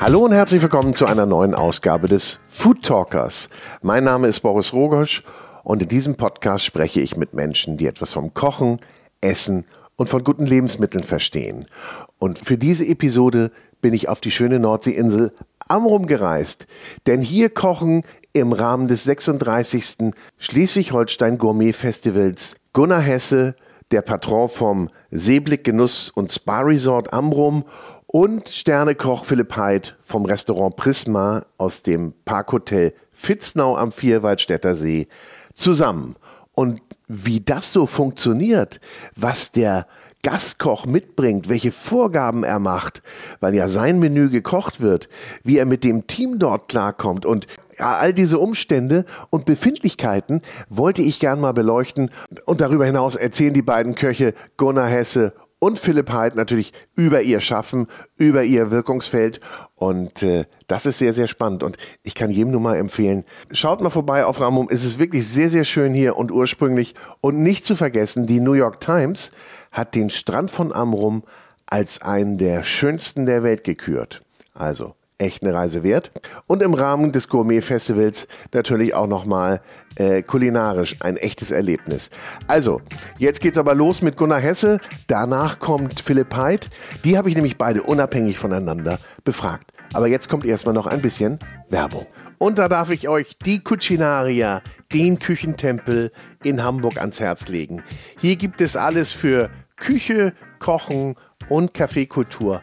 Hallo und herzlich willkommen zu einer neuen Ausgabe des Food Talkers. Mein Name ist Boris Rogosch und in diesem Podcast spreche ich mit Menschen, die etwas vom Kochen, Essen und von guten Lebensmitteln verstehen. Und für diese Episode bin ich auf die schöne Nordseeinsel Amrum gereist. Denn hier kochen im Rahmen des 36. Schleswig-Holstein Gourmet Festivals Gunnar Hesse, der Patron vom Seeblick Genuss und Spa Resort Amrum und Sternekoch Philipp Heid vom Restaurant Prisma aus dem Parkhotel Fitznau am Vierwaldstätter See zusammen. Und wie das so funktioniert, was der Gastkoch mitbringt, welche Vorgaben er macht, weil ja sein Menü gekocht wird, wie er mit dem Team dort klarkommt und all diese Umstände und Befindlichkeiten wollte ich gern mal beleuchten. Und darüber hinaus erzählen die beiden Köche Gunnar Hesse und Philipp Heid natürlich über ihr Schaffen, über ihr Wirkungsfeld. Und äh, das ist sehr, sehr spannend. Und ich kann jedem nur mal empfehlen, schaut mal vorbei auf Ramum. Es ist wirklich sehr, sehr schön hier und ursprünglich. Und nicht zu vergessen, die New York Times hat den Strand von Amrum als einen der schönsten der Welt gekürt. Also echt eine Reise wert. Und im Rahmen des Gourmet-Festivals natürlich auch nochmal äh, kulinarisch ein echtes Erlebnis. Also, jetzt geht's aber los mit Gunnar Hesse. Danach kommt Philipp Heid. Die habe ich nämlich beide unabhängig voneinander befragt. Aber jetzt kommt erstmal noch ein bisschen Werbung. Und da darf ich euch die Cucinaria, den Küchentempel in Hamburg ans Herz legen. Hier gibt es alles für Küche, Kochen und Kaffeekultur.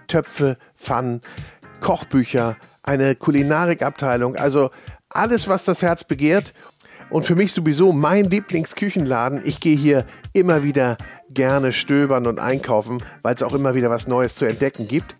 Töpfe, Pfannen, Kochbücher, eine Kulinarikabteilung, also alles, was das Herz begehrt. Und für mich sowieso mein Lieblingsküchenladen. Ich gehe hier immer wieder gerne stöbern und einkaufen, weil es auch immer wieder was Neues zu entdecken gibt.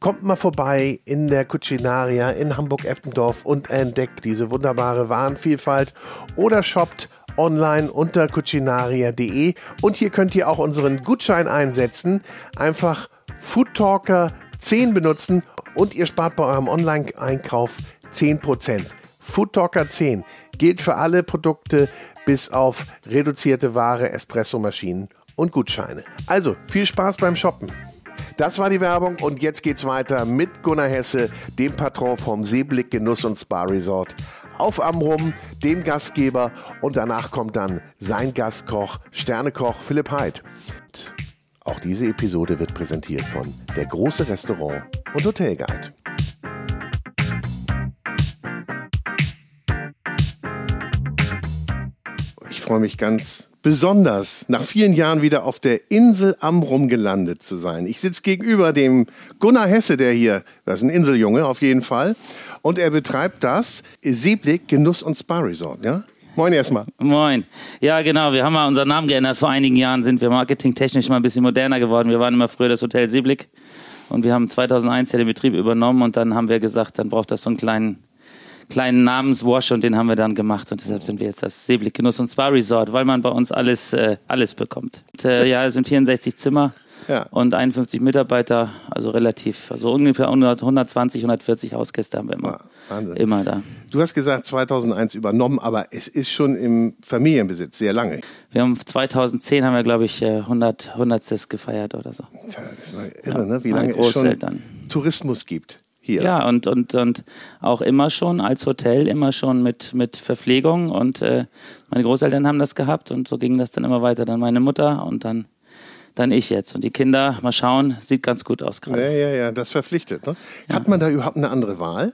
Kommt mal vorbei in der Cucinaria in Hamburg-Eppendorf und entdeckt diese wunderbare Warenvielfalt oder shoppt online unter cucinaria.de und hier könnt ihr auch unseren Gutschein einsetzen. Einfach Foodtalker 10 benutzen und ihr spart bei eurem Online-Einkauf 10%. Foodtalker 10 gilt für alle Produkte bis auf reduzierte Ware, Espressomaschinen und Gutscheine. Also viel Spaß beim Shoppen. Das war die Werbung und jetzt geht's weiter mit Gunnar Hesse, dem Patron vom Seeblick Genuss und Spa Resort auf Amrum, dem Gastgeber und danach kommt dann sein Gastkoch, Sternekoch Philipp Heid. Auch diese Episode wird präsentiert von Der große Restaurant und Hotelguide. Ich freue mich ganz besonders, nach vielen Jahren wieder auf der Insel Amrum gelandet zu sein. Ich sitze gegenüber dem Gunnar Hesse, der hier, das ist ein Inseljunge auf jeden Fall, und er betreibt das Seeblick Genuss und Spa Resort, ja? Moin erstmal. Moin. Ja, genau. Wir haben mal unseren Namen geändert. Vor einigen Jahren sind wir marketingtechnisch mal ein bisschen moderner geworden. Wir waren immer früher das Hotel Seeblick und wir haben 2001 ja den Betrieb übernommen und dann haben wir gesagt, dann braucht das so einen kleinen kleinen Namenswash und den haben wir dann gemacht und deshalb sind wir jetzt das Seeblick Genuss und Spa Resort, weil man bei uns alles äh, alles bekommt. Und, äh, ja, es sind 64 Zimmer ja. und 51 Mitarbeiter, also relativ, also ungefähr 100, 120, 140 Hausgäste haben wir immer, Wahnsinn. immer da. Du hast gesagt 2001 übernommen, aber es ist schon im Familienbesitz sehr lange. Wir haben 2010 haben wir glaube ich 100 100 gefeiert oder so. Das war irre, ja, ne? Wie lange es schon Tourismus gibt. Hier. Ja, und, und, und auch immer schon als Hotel, immer schon mit, mit Verpflegung. Und äh, meine Großeltern haben das gehabt und so ging das dann immer weiter. Dann meine Mutter und dann dann ich jetzt. Und die Kinder, mal schauen, sieht ganz gut aus gerade. Ja, ja, ja, das verpflichtet. Ne? Hat man da überhaupt eine andere Wahl?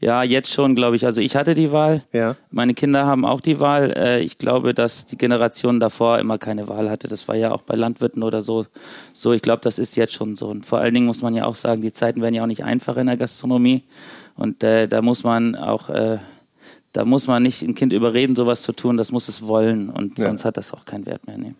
Ja, jetzt schon, glaube ich. Also ich hatte die Wahl. Ja. Meine Kinder haben auch die Wahl. Äh, ich glaube, dass die Generation davor immer keine Wahl hatte. Das war ja auch bei Landwirten oder so. So, ich glaube, das ist jetzt schon so. Und vor allen Dingen muss man ja auch sagen, die Zeiten werden ja auch nicht einfacher in der Gastronomie. Und äh, da muss man auch, äh, da muss man nicht ein Kind überreden, sowas zu tun. Das muss es wollen. Und sonst ja. hat das auch keinen Wert mehr. Nee.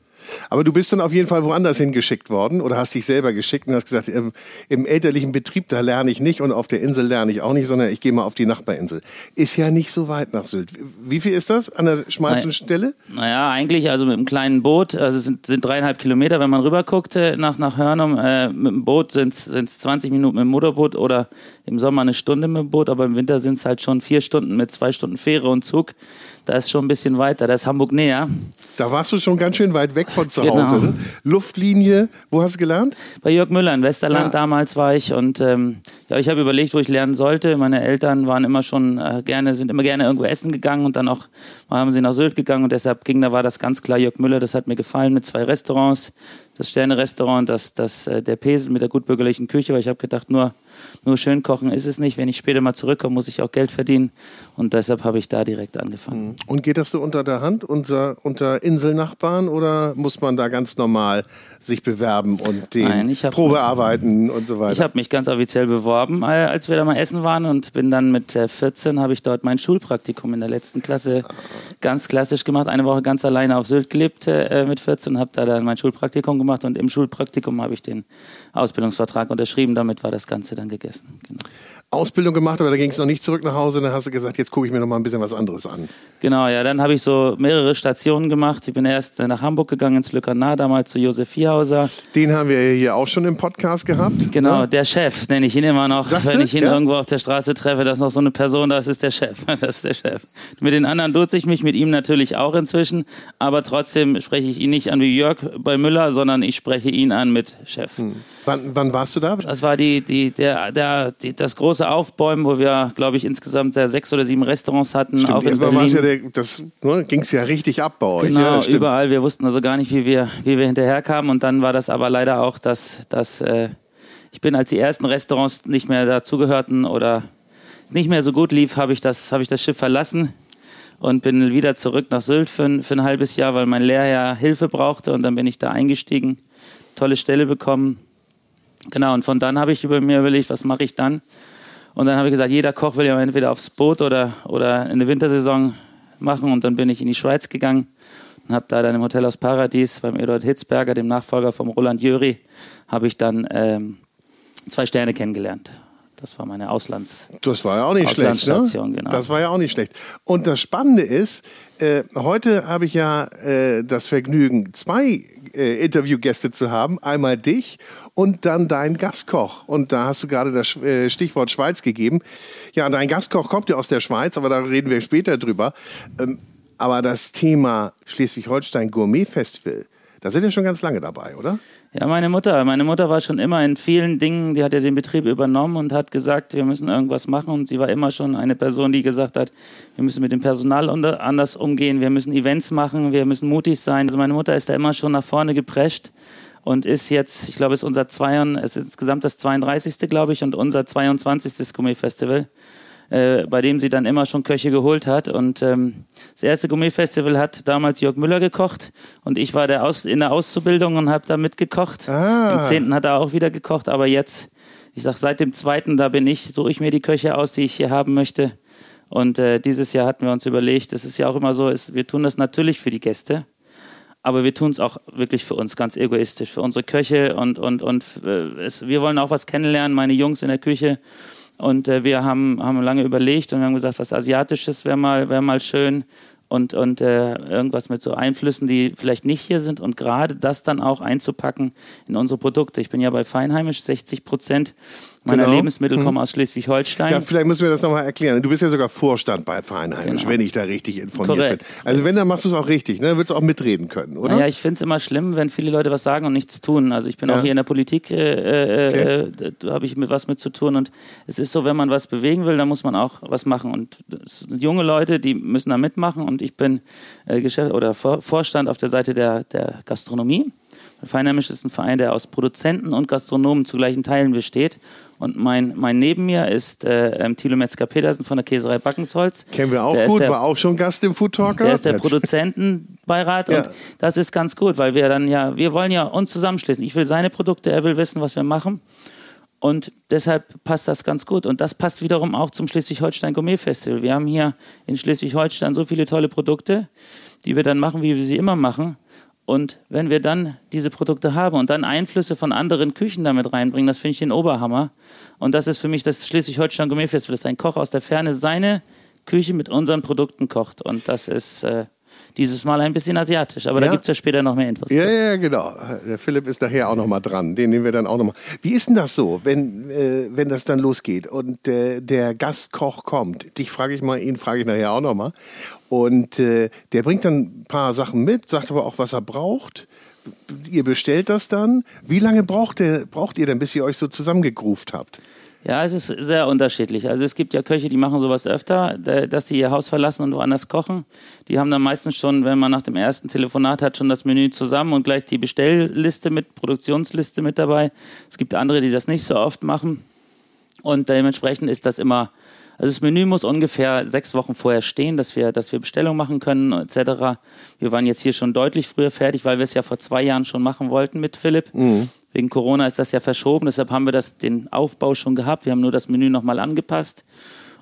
Aber du bist dann auf jeden Fall woanders hingeschickt worden oder hast dich selber geschickt und hast gesagt, im, im elterlichen Betrieb, da lerne ich nicht und auf der Insel lerne ich auch nicht, sondern ich gehe mal auf die Nachbarinsel. Ist ja nicht so weit nach Sylt. Wie viel ist das an der schmalsten Nein. Stelle? Naja, eigentlich also mit einem kleinen Boot, also es sind, sind dreieinhalb Kilometer, wenn man rüber guckt äh, nach, nach Hörnum. Äh, mit dem Boot sind es 20 Minuten mit dem Motorboot oder im Sommer eine Stunde mit dem Boot, aber im Winter sind es halt schon vier Stunden mit zwei Stunden Fähre und Zug da ist schon ein bisschen weiter, da ist Hamburg näher. Da warst du schon ganz schön weit weg von zu genau. Hause. Ne? Luftlinie, wo hast du gelernt? Bei Jörg Müller in Westerland ja. damals war ich und ähm, ja, ich habe überlegt, wo ich lernen sollte. Meine Eltern waren immer schon äh, gerne, sind immer gerne irgendwo essen gegangen und dann auch mal haben sie nach Sylt gegangen und deshalb ging, da war das ganz klar Jörg Müller, das hat mir gefallen mit zwei Restaurants, das Sterne-Restaurant, das, das, äh, der Pesel mit der gutbürgerlichen Küche, weil ich habe gedacht, nur, nur schön kochen ist es nicht. Wenn ich später mal zurückkomme, muss ich auch Geld verdienen. Und deshalb habe ich da direkt angefangen. Mhm. Und geht das so unter der Hand, unter, unter Inselnachbarn, oder muss man da ganz normal sich bewerben und den Nein, Probearbeiten und so weiter? Ich habe mich ganz offiziell beworben, äh, als wir da mal essen waren und bin dann mit 14 habe ich dort mein Schulpraktikum in der letzten Klasse ganz klassisch gemacht. Eine Woche ganz alleine auf Sylt gelebt äh, mit 14 und habe da dann mein Schulpraktikum gemacht und im Schulpraktikum habe ich den Ausbildungsvertrag unterschrieben. Damit war das Ganze dann gegessen. Genau. Ausbildung gemacht, aber da ging es noch nicht zurück nach Hause. Dann hast du gesagt, jetzt gucke ich mir noch mal ein bisschen was anderes an. Genau, ja, dann habe ich so mehrere Stationen gemacht. Ich bin erst nach Hamburg gegangen, ins Lückernar, damals zu Josef Vierhauser. Den haben wir hier auch schon im Podcast gehabt. Genau, ne? der Chef, nenne ich ihn immer noch. Sagst wenn ich ihn ja? irgendwo auf der Straße treffe, das ist noch so eine Person, das ist der Chef. Das ist der Chef. Mit den anderen duze ich mich, mit ihm natürlich auch inzwischen, aber trotzdem spreche ich ihn nicht an wie Jörg bei Müller, sondern ich spreche ihn an mit Chef. Hm. Wann, wann warst du da? Das war die, die, der, der, die, das große Aufbäumen, wo wir, glaube ich, insgesamt sechs oder sieben Restaurants hatten. Stimmt, auch in Berlin. Ja der, das ne, ging es ja richtig ab bei euch. Genau, ja, überall. Wir wussten also gar nicht, wie wir, wie wir hinterherkamen. Und dann war das aber leider auch, dass, dass äh, ich bin, als die ersten Restaurants nicht mehr dazugehörten oder nicht mehr so gut lief, habe ich, das, hab ich das Schiff verlassen und bin wieder zurück nach Sylt für, für ein halbes Jahr, weil mein Lehrherr Hilfe brauchte. Und dann bin ich da eingestiegen, tolle Stelle bekommen Genau, und von dann habe ich über mir überlegt, was mache ich dann? Und dann habe ich gesagt, jeder Koch will ja entweder aufs Boot oder, oder eine Wintersaison machen. Und dann bin ich in die Schweiz gegangen und habe da dann im Hotel aus Paradies beim Eduard Hitzberger, dem Nachfolger vom Roland Jöri, habe ich dann ähm, zwei Sterne kennengelernt. Das war meine Auslands. Das war ja auch nicht schlecht. Ne? Genau. Das war ja auch nicht schlecht. Und das Spannende ist, äh, heute habe ich ja äh, das Vergnügen, zwei äh, Interviewgäste zu haben. Einmal dich und dann dein Gastkoch. Und da hast du gerade das äh, Stichwort Schweiz gegeben. Ja, dein Gastkoch kommt ja aus der Schweiz, aber da reden wir später drüber. Ähm, aber das Thema Schleswig-Holstein Gourmet Festival, da sind wir schon ganz lange dabei, oder? Ja, meine Mutter. Meine Mutter war schon immer in vielen Dingen, die hat ja den Betrieb übernommen und hat gesagt, wir müssen irgendwas machen. Und sie war immer schon eine Person, die gesagt hat, wir müssen mit dem Personal anders umgehen, wir müssen Events machen, wir müssen mutig sein. Also meine Mutter ist da immer schon nach vorne geprescht und ist jetzt, ich glaube, es ist unser zwei, es ist insgesamt das 32. glaube ich und unser 22. Gourmet Festival äh, bei dem sie dann immer schon Köche geholt hat. Und ähm, das erste Gourmet-Festival hat damals Jörg Müller gekocht und ich war der Aus in der Auszubildung und habe da mitgekocht. Ah. Im zehnten hat er auch wieder gekocht, aber jetzt, ich sag seit dem zweiten, da bin ich, suche ich mir die Köche aus, die ich hier haben möchte. Und äh, dieses Jahr hatten wir uns überlegt, das ist ja auch immer so, ist, wir tun das natürlich für die Gäste aber wir tun es auch wirklich für uns ganz egoistisch, für unsere Köche und, und, und äh, es, wir wollen auch was kennenlernen, meine Jungs in der Küche. Und äh, wir haben, haben lange überlegt und haben gesagt, was Asiatisches wäre mal, wär mal schön. Und, und äh, irgendwas mit so Einflüssen, die vielleicht nicht hier sind. Und gerade das dann auch einzupacken in unsere Produkte. Ich bin ja bei Feinheimisch, 60 Prozent meiner genau. Lebensmittel kommen hm. aus Schleswig-Holstein. Ja, vielleicht müssen wir das nochmal erklären. Du bist ja sogar Vorstand bei Feinheimisch, genau. wenn ich da richtig informiert Korrekt. bin. Also wenn, dann machst du es auch richtig, ne? Dann würdest du auch mitreden können, oder? Ja, ich finde es immer schlimm, wenn viele Leute was sagen und nichts tun. Also ich bin ja. auch hier in der Politik, äh, äh okay. äh, da habe ich mit was mit zu tun und es ist so, wenn man was bewegen will, dann muss man auch was machen und es sind junge Leute, die müssen da mitmachen und ich bin äh, Geschäft oder Vorstand auf der Seite der, der Gastronomie. Feinheimisch ist ein Verein, der aus Produzenten und Gastronomen zu gleichen Teilen besteht. Und mein, mein neben mir ist äh, ähm, Thilo Metzger-Petersen von der Käserei Backensholz. Kennen wir auch der gut, der, war auch schon Gast im Food Talker. Der ist der Produzentenbeirat ja. und das ist ganz gut, weil wir dann ja, wir wollen ja uns zusammenschließen. Ich will seine Produkte, er will wissen, was wir machen. Und deshalb passt das ganz gut. Und das passt wiederum auch zum Schleswig-Holstein Gourmet Festival. Wir haben hier in Schleswig-Holstein so viele tolle Produkte, die wir dann machen, wie wir sie immer machen. Und wenn wir dann diese Produkte haben und dann Einflüsse von anderen Küchen damit reinbringen, das finde ich den Oberhammer. Und das ist für mich das Schleswig-Holstein Gourmet Festival, dass ein Koch aus der Ferne seine Küche mit unseren Produkten kocht. Und das ist äh, dieses Mal ein bisschen asiatisch, aber ja. da gibt es ja später noch mehr Infos. Ja, ja, genau. Der Philipp ist nachher auch noch mal dran. Den nehmen wir dann auch noch mal. Wie ist denn das so, wenn, äh, wenn das dann losgeht und äh, der Gastkoch kommt? Dich frage ich mal, ihn frage ich nachher auch noch mal. Und äh, der bringt dann ein paar Sachen mit, sagt aber auch, was er braucht. Ihr bestellt das dann. Wie lange braucht, der, braucht ihr denn, bis ihr euch so zusammengegruft habt? Ja, es ist sehr unterschiedlich. Also es gibt ja Köche, die machen sowas öfter, dass sie ihr Haus verlassen und woanders kochen. Die haben dann meistens schon, wenn man nach dem ersten Telefonat hat, schon das Menü zusammen und gleich die Bestellliste mit, Produktionsliste mit dabei. Es gibt andere, die das nicht so oft machen. Und dementsprechend ist das immer, also das Menü muss ungefähr sechs Wochen vorher stehen, dass wir, dass wir Bestellungen machen können, etc. Wir waren jetzt hier schon deutlich früher fertig, weil wir es ja vor zwei Jahren schon machen wollten mit Philipp. Mhm. Wegen Corona ist das ja verschoben, deshalb haben wir das, den Aufbau schon gehabt. Wir haben nur das Menü nochmal angepasst.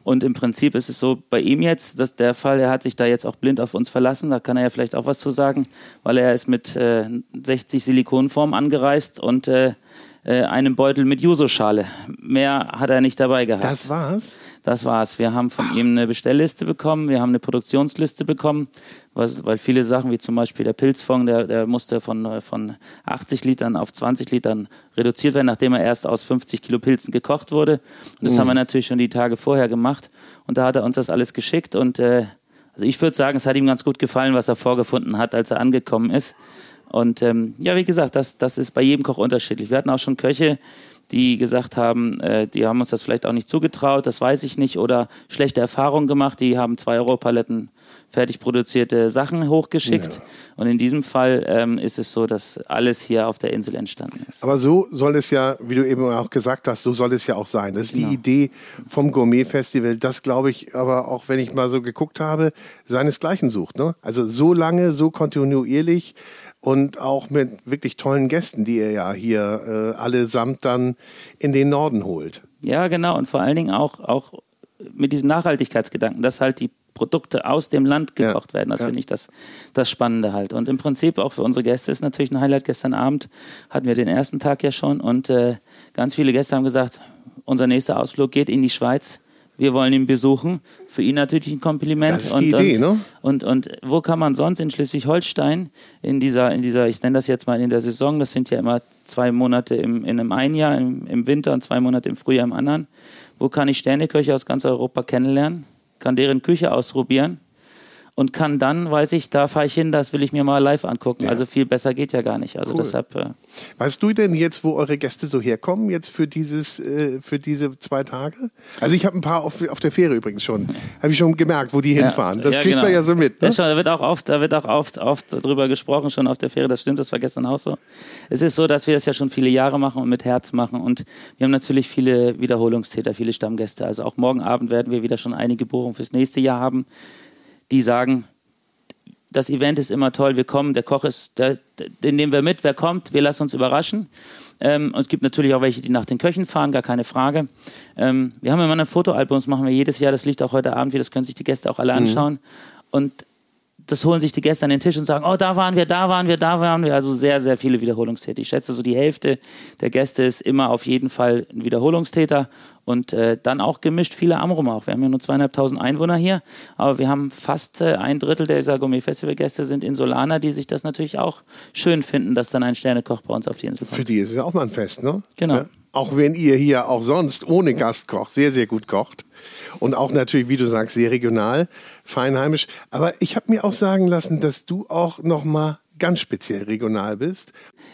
Und im Prinzip ist es so bei ihm jetzt, dass der Fall, er hat sich da jetzt auch blind auf uns verlassen, da kann er ja vielleicht auch was zu sagen, weil er ist mit äh, 60 Silikonformen angereist und äh, äh, einem Beutel mit Yuso-Schale. Mehr hat er nicht dabei gehabt. Das war's? Das war's. Wir haben von Ach. ihm eine Bestellliste bekommen, wir haben eine Produktionsliste bekommen, was, weil viele Sachen, wie zum Beispiel der Pilzfond, der, der musste von, von 80 Litern auf 20 Litern reduziert werden, nachdem er erst aus 50 Kilo Pilzen gekocht wurde. Und das mhm. haben wir natürlich schon die Tage vorher gemacht. Und da hat er uns das alles geschickt und äh, also ich würde sagen, es hat ihm ganz gut gefallen, was er vorgefunden hat, als er angekommen ist. Und ähm, ja, wie gesagt, das, das ist bei jedem Koch unterschiedlich. Wir hatten auch schon Köche, die gesagt haben, äh, die haben uns das vielleicht auch nicht zugetraut, das weiß ich nicht, oder schlechte Erfahrungen gemacht, die haben zwei Euro Paletten fertig produzierte Sachen hochgeschickt. Ja. Und in diesem Fall ähm, ist es so, dass alles hier auf der Insel entstanden ist. Aber so soll es ja, wie du eben auch gesagt hast, so soll es ja auch sein. Das ist genau. die Idee vom Gourmet-Festival. Das glaube ich aber auch, wenn ich mal so geguckt habe, seinesgleichen sucht. Ne? Also so lange, so kontinuierlich und auch mit wirklich tollen Gästen, die ihr ja hier äh, allesamt dann in den Norden holt. Ja, genau. Und vor allen Dingen auch, auch mit diesem Nachhaltigkeitsgedanken, dass halt die Produkte aus dem Land gekocht ja, werden. Das ja. finde ich das, das Spannende halt. Und im Prinzip auch für unsere Gäste ist natürlich ein Highlight. Gestern Abend hatten wir den ersten Tag ja schon und äh, ganz viele Gäste haben gesagt, unser nächster Ausflug geht in die Schweiz wir wollen ihn besuchen. Für ihn natürlich ein Kompliment. Das ist die und, Idee, und, ne? Und, und wo kann man sonst in Schleswig-Holstein in dieser, in dieser, ich nenne das jetzt mal in der Saison, das sind ja immer zwei Monate im, in einem einen Jahr im, im Winter und zwei Monate im Frühjahr im anderen. Wo kann ich Sterneköche aus ganz Europa kennenlernen? Kann deren Küche ausprobieren? Und kann dann, weiß ich, da fahre ich hin, das will ich mir mal live angucken. Ja. Also viel besser geht ja gar nicht. Also cool. deshalb. Äh weißt du denn jetzt, wo eure Gäste so herkommen jetzt für dieses, äh, für diese zwei Tage? Also ich habe ein paar auf, auf der Fähre übrigens schon, habe ich schon gemerkt, wo die hinfahren. Das ja, kriegt genau. man ja so mit. Ne? Ja, schon, da wird auch oft, da wird auch oft, oft drüber gesprochen schon auf der Fähre. Das stimmt, das war gestern auch so. Es ist so, dass wir das ja schon viele Jahre machen und mit Herz machen und wir haben natürlich viele Wiederholungstäter, viele Stammgäste. Also auch morgen Abend werden wir wieder schon einige Buchungen fürs nächste Jahr haben die sagen, das Event ist immer toll, wir kommen, der Koch ist, der, den nehmen wir mit, wer kommt, wir lassen uns überraschen. Ähm, und es gibt natürlich auch welche, die nach den Köchen fahren, gar keine Frage. Ähm, wir haben immer ein Fotoalbum, das machen wir jedes Jahr, das liegt auch heute Abend, wie das können sich die Gäste auch alle mhm. anschauen. Mhm. Und das holen sich die Gäste an den Tisch und sagen, oh, da waren wir, da waren wir, da waren wir. Also sehr, sehr viele Wiederholungstäter. Ich schätze, so die Hälfte der Gäste ist immer auf jeden Fall ein Wiederholungstäter und äh, dann auch gemischt viele Amrumer auch. Wir haben ja nur zweieinhalbtausend Einwohner hier, aber wir haben fast äh, ein Drittel der Gourmet-Festival-Gäste sind Insulaner, die sich das natürlich auch schön finden, dass dann ein Sternekoch bei uns auf die Insel kommt. Für die ist es ja auch mal ein Fest, ne? Genau. Ja? Auch wenn ihr hier auch sonst ohne Gastkoch sehr, sehr gut kocht. Und auch natürlich, wie du sagst, sehr regional, feinheimisch. Aber ich habe mir auch sagen lassen, dass du auch noch mal ganz speziell regional bist.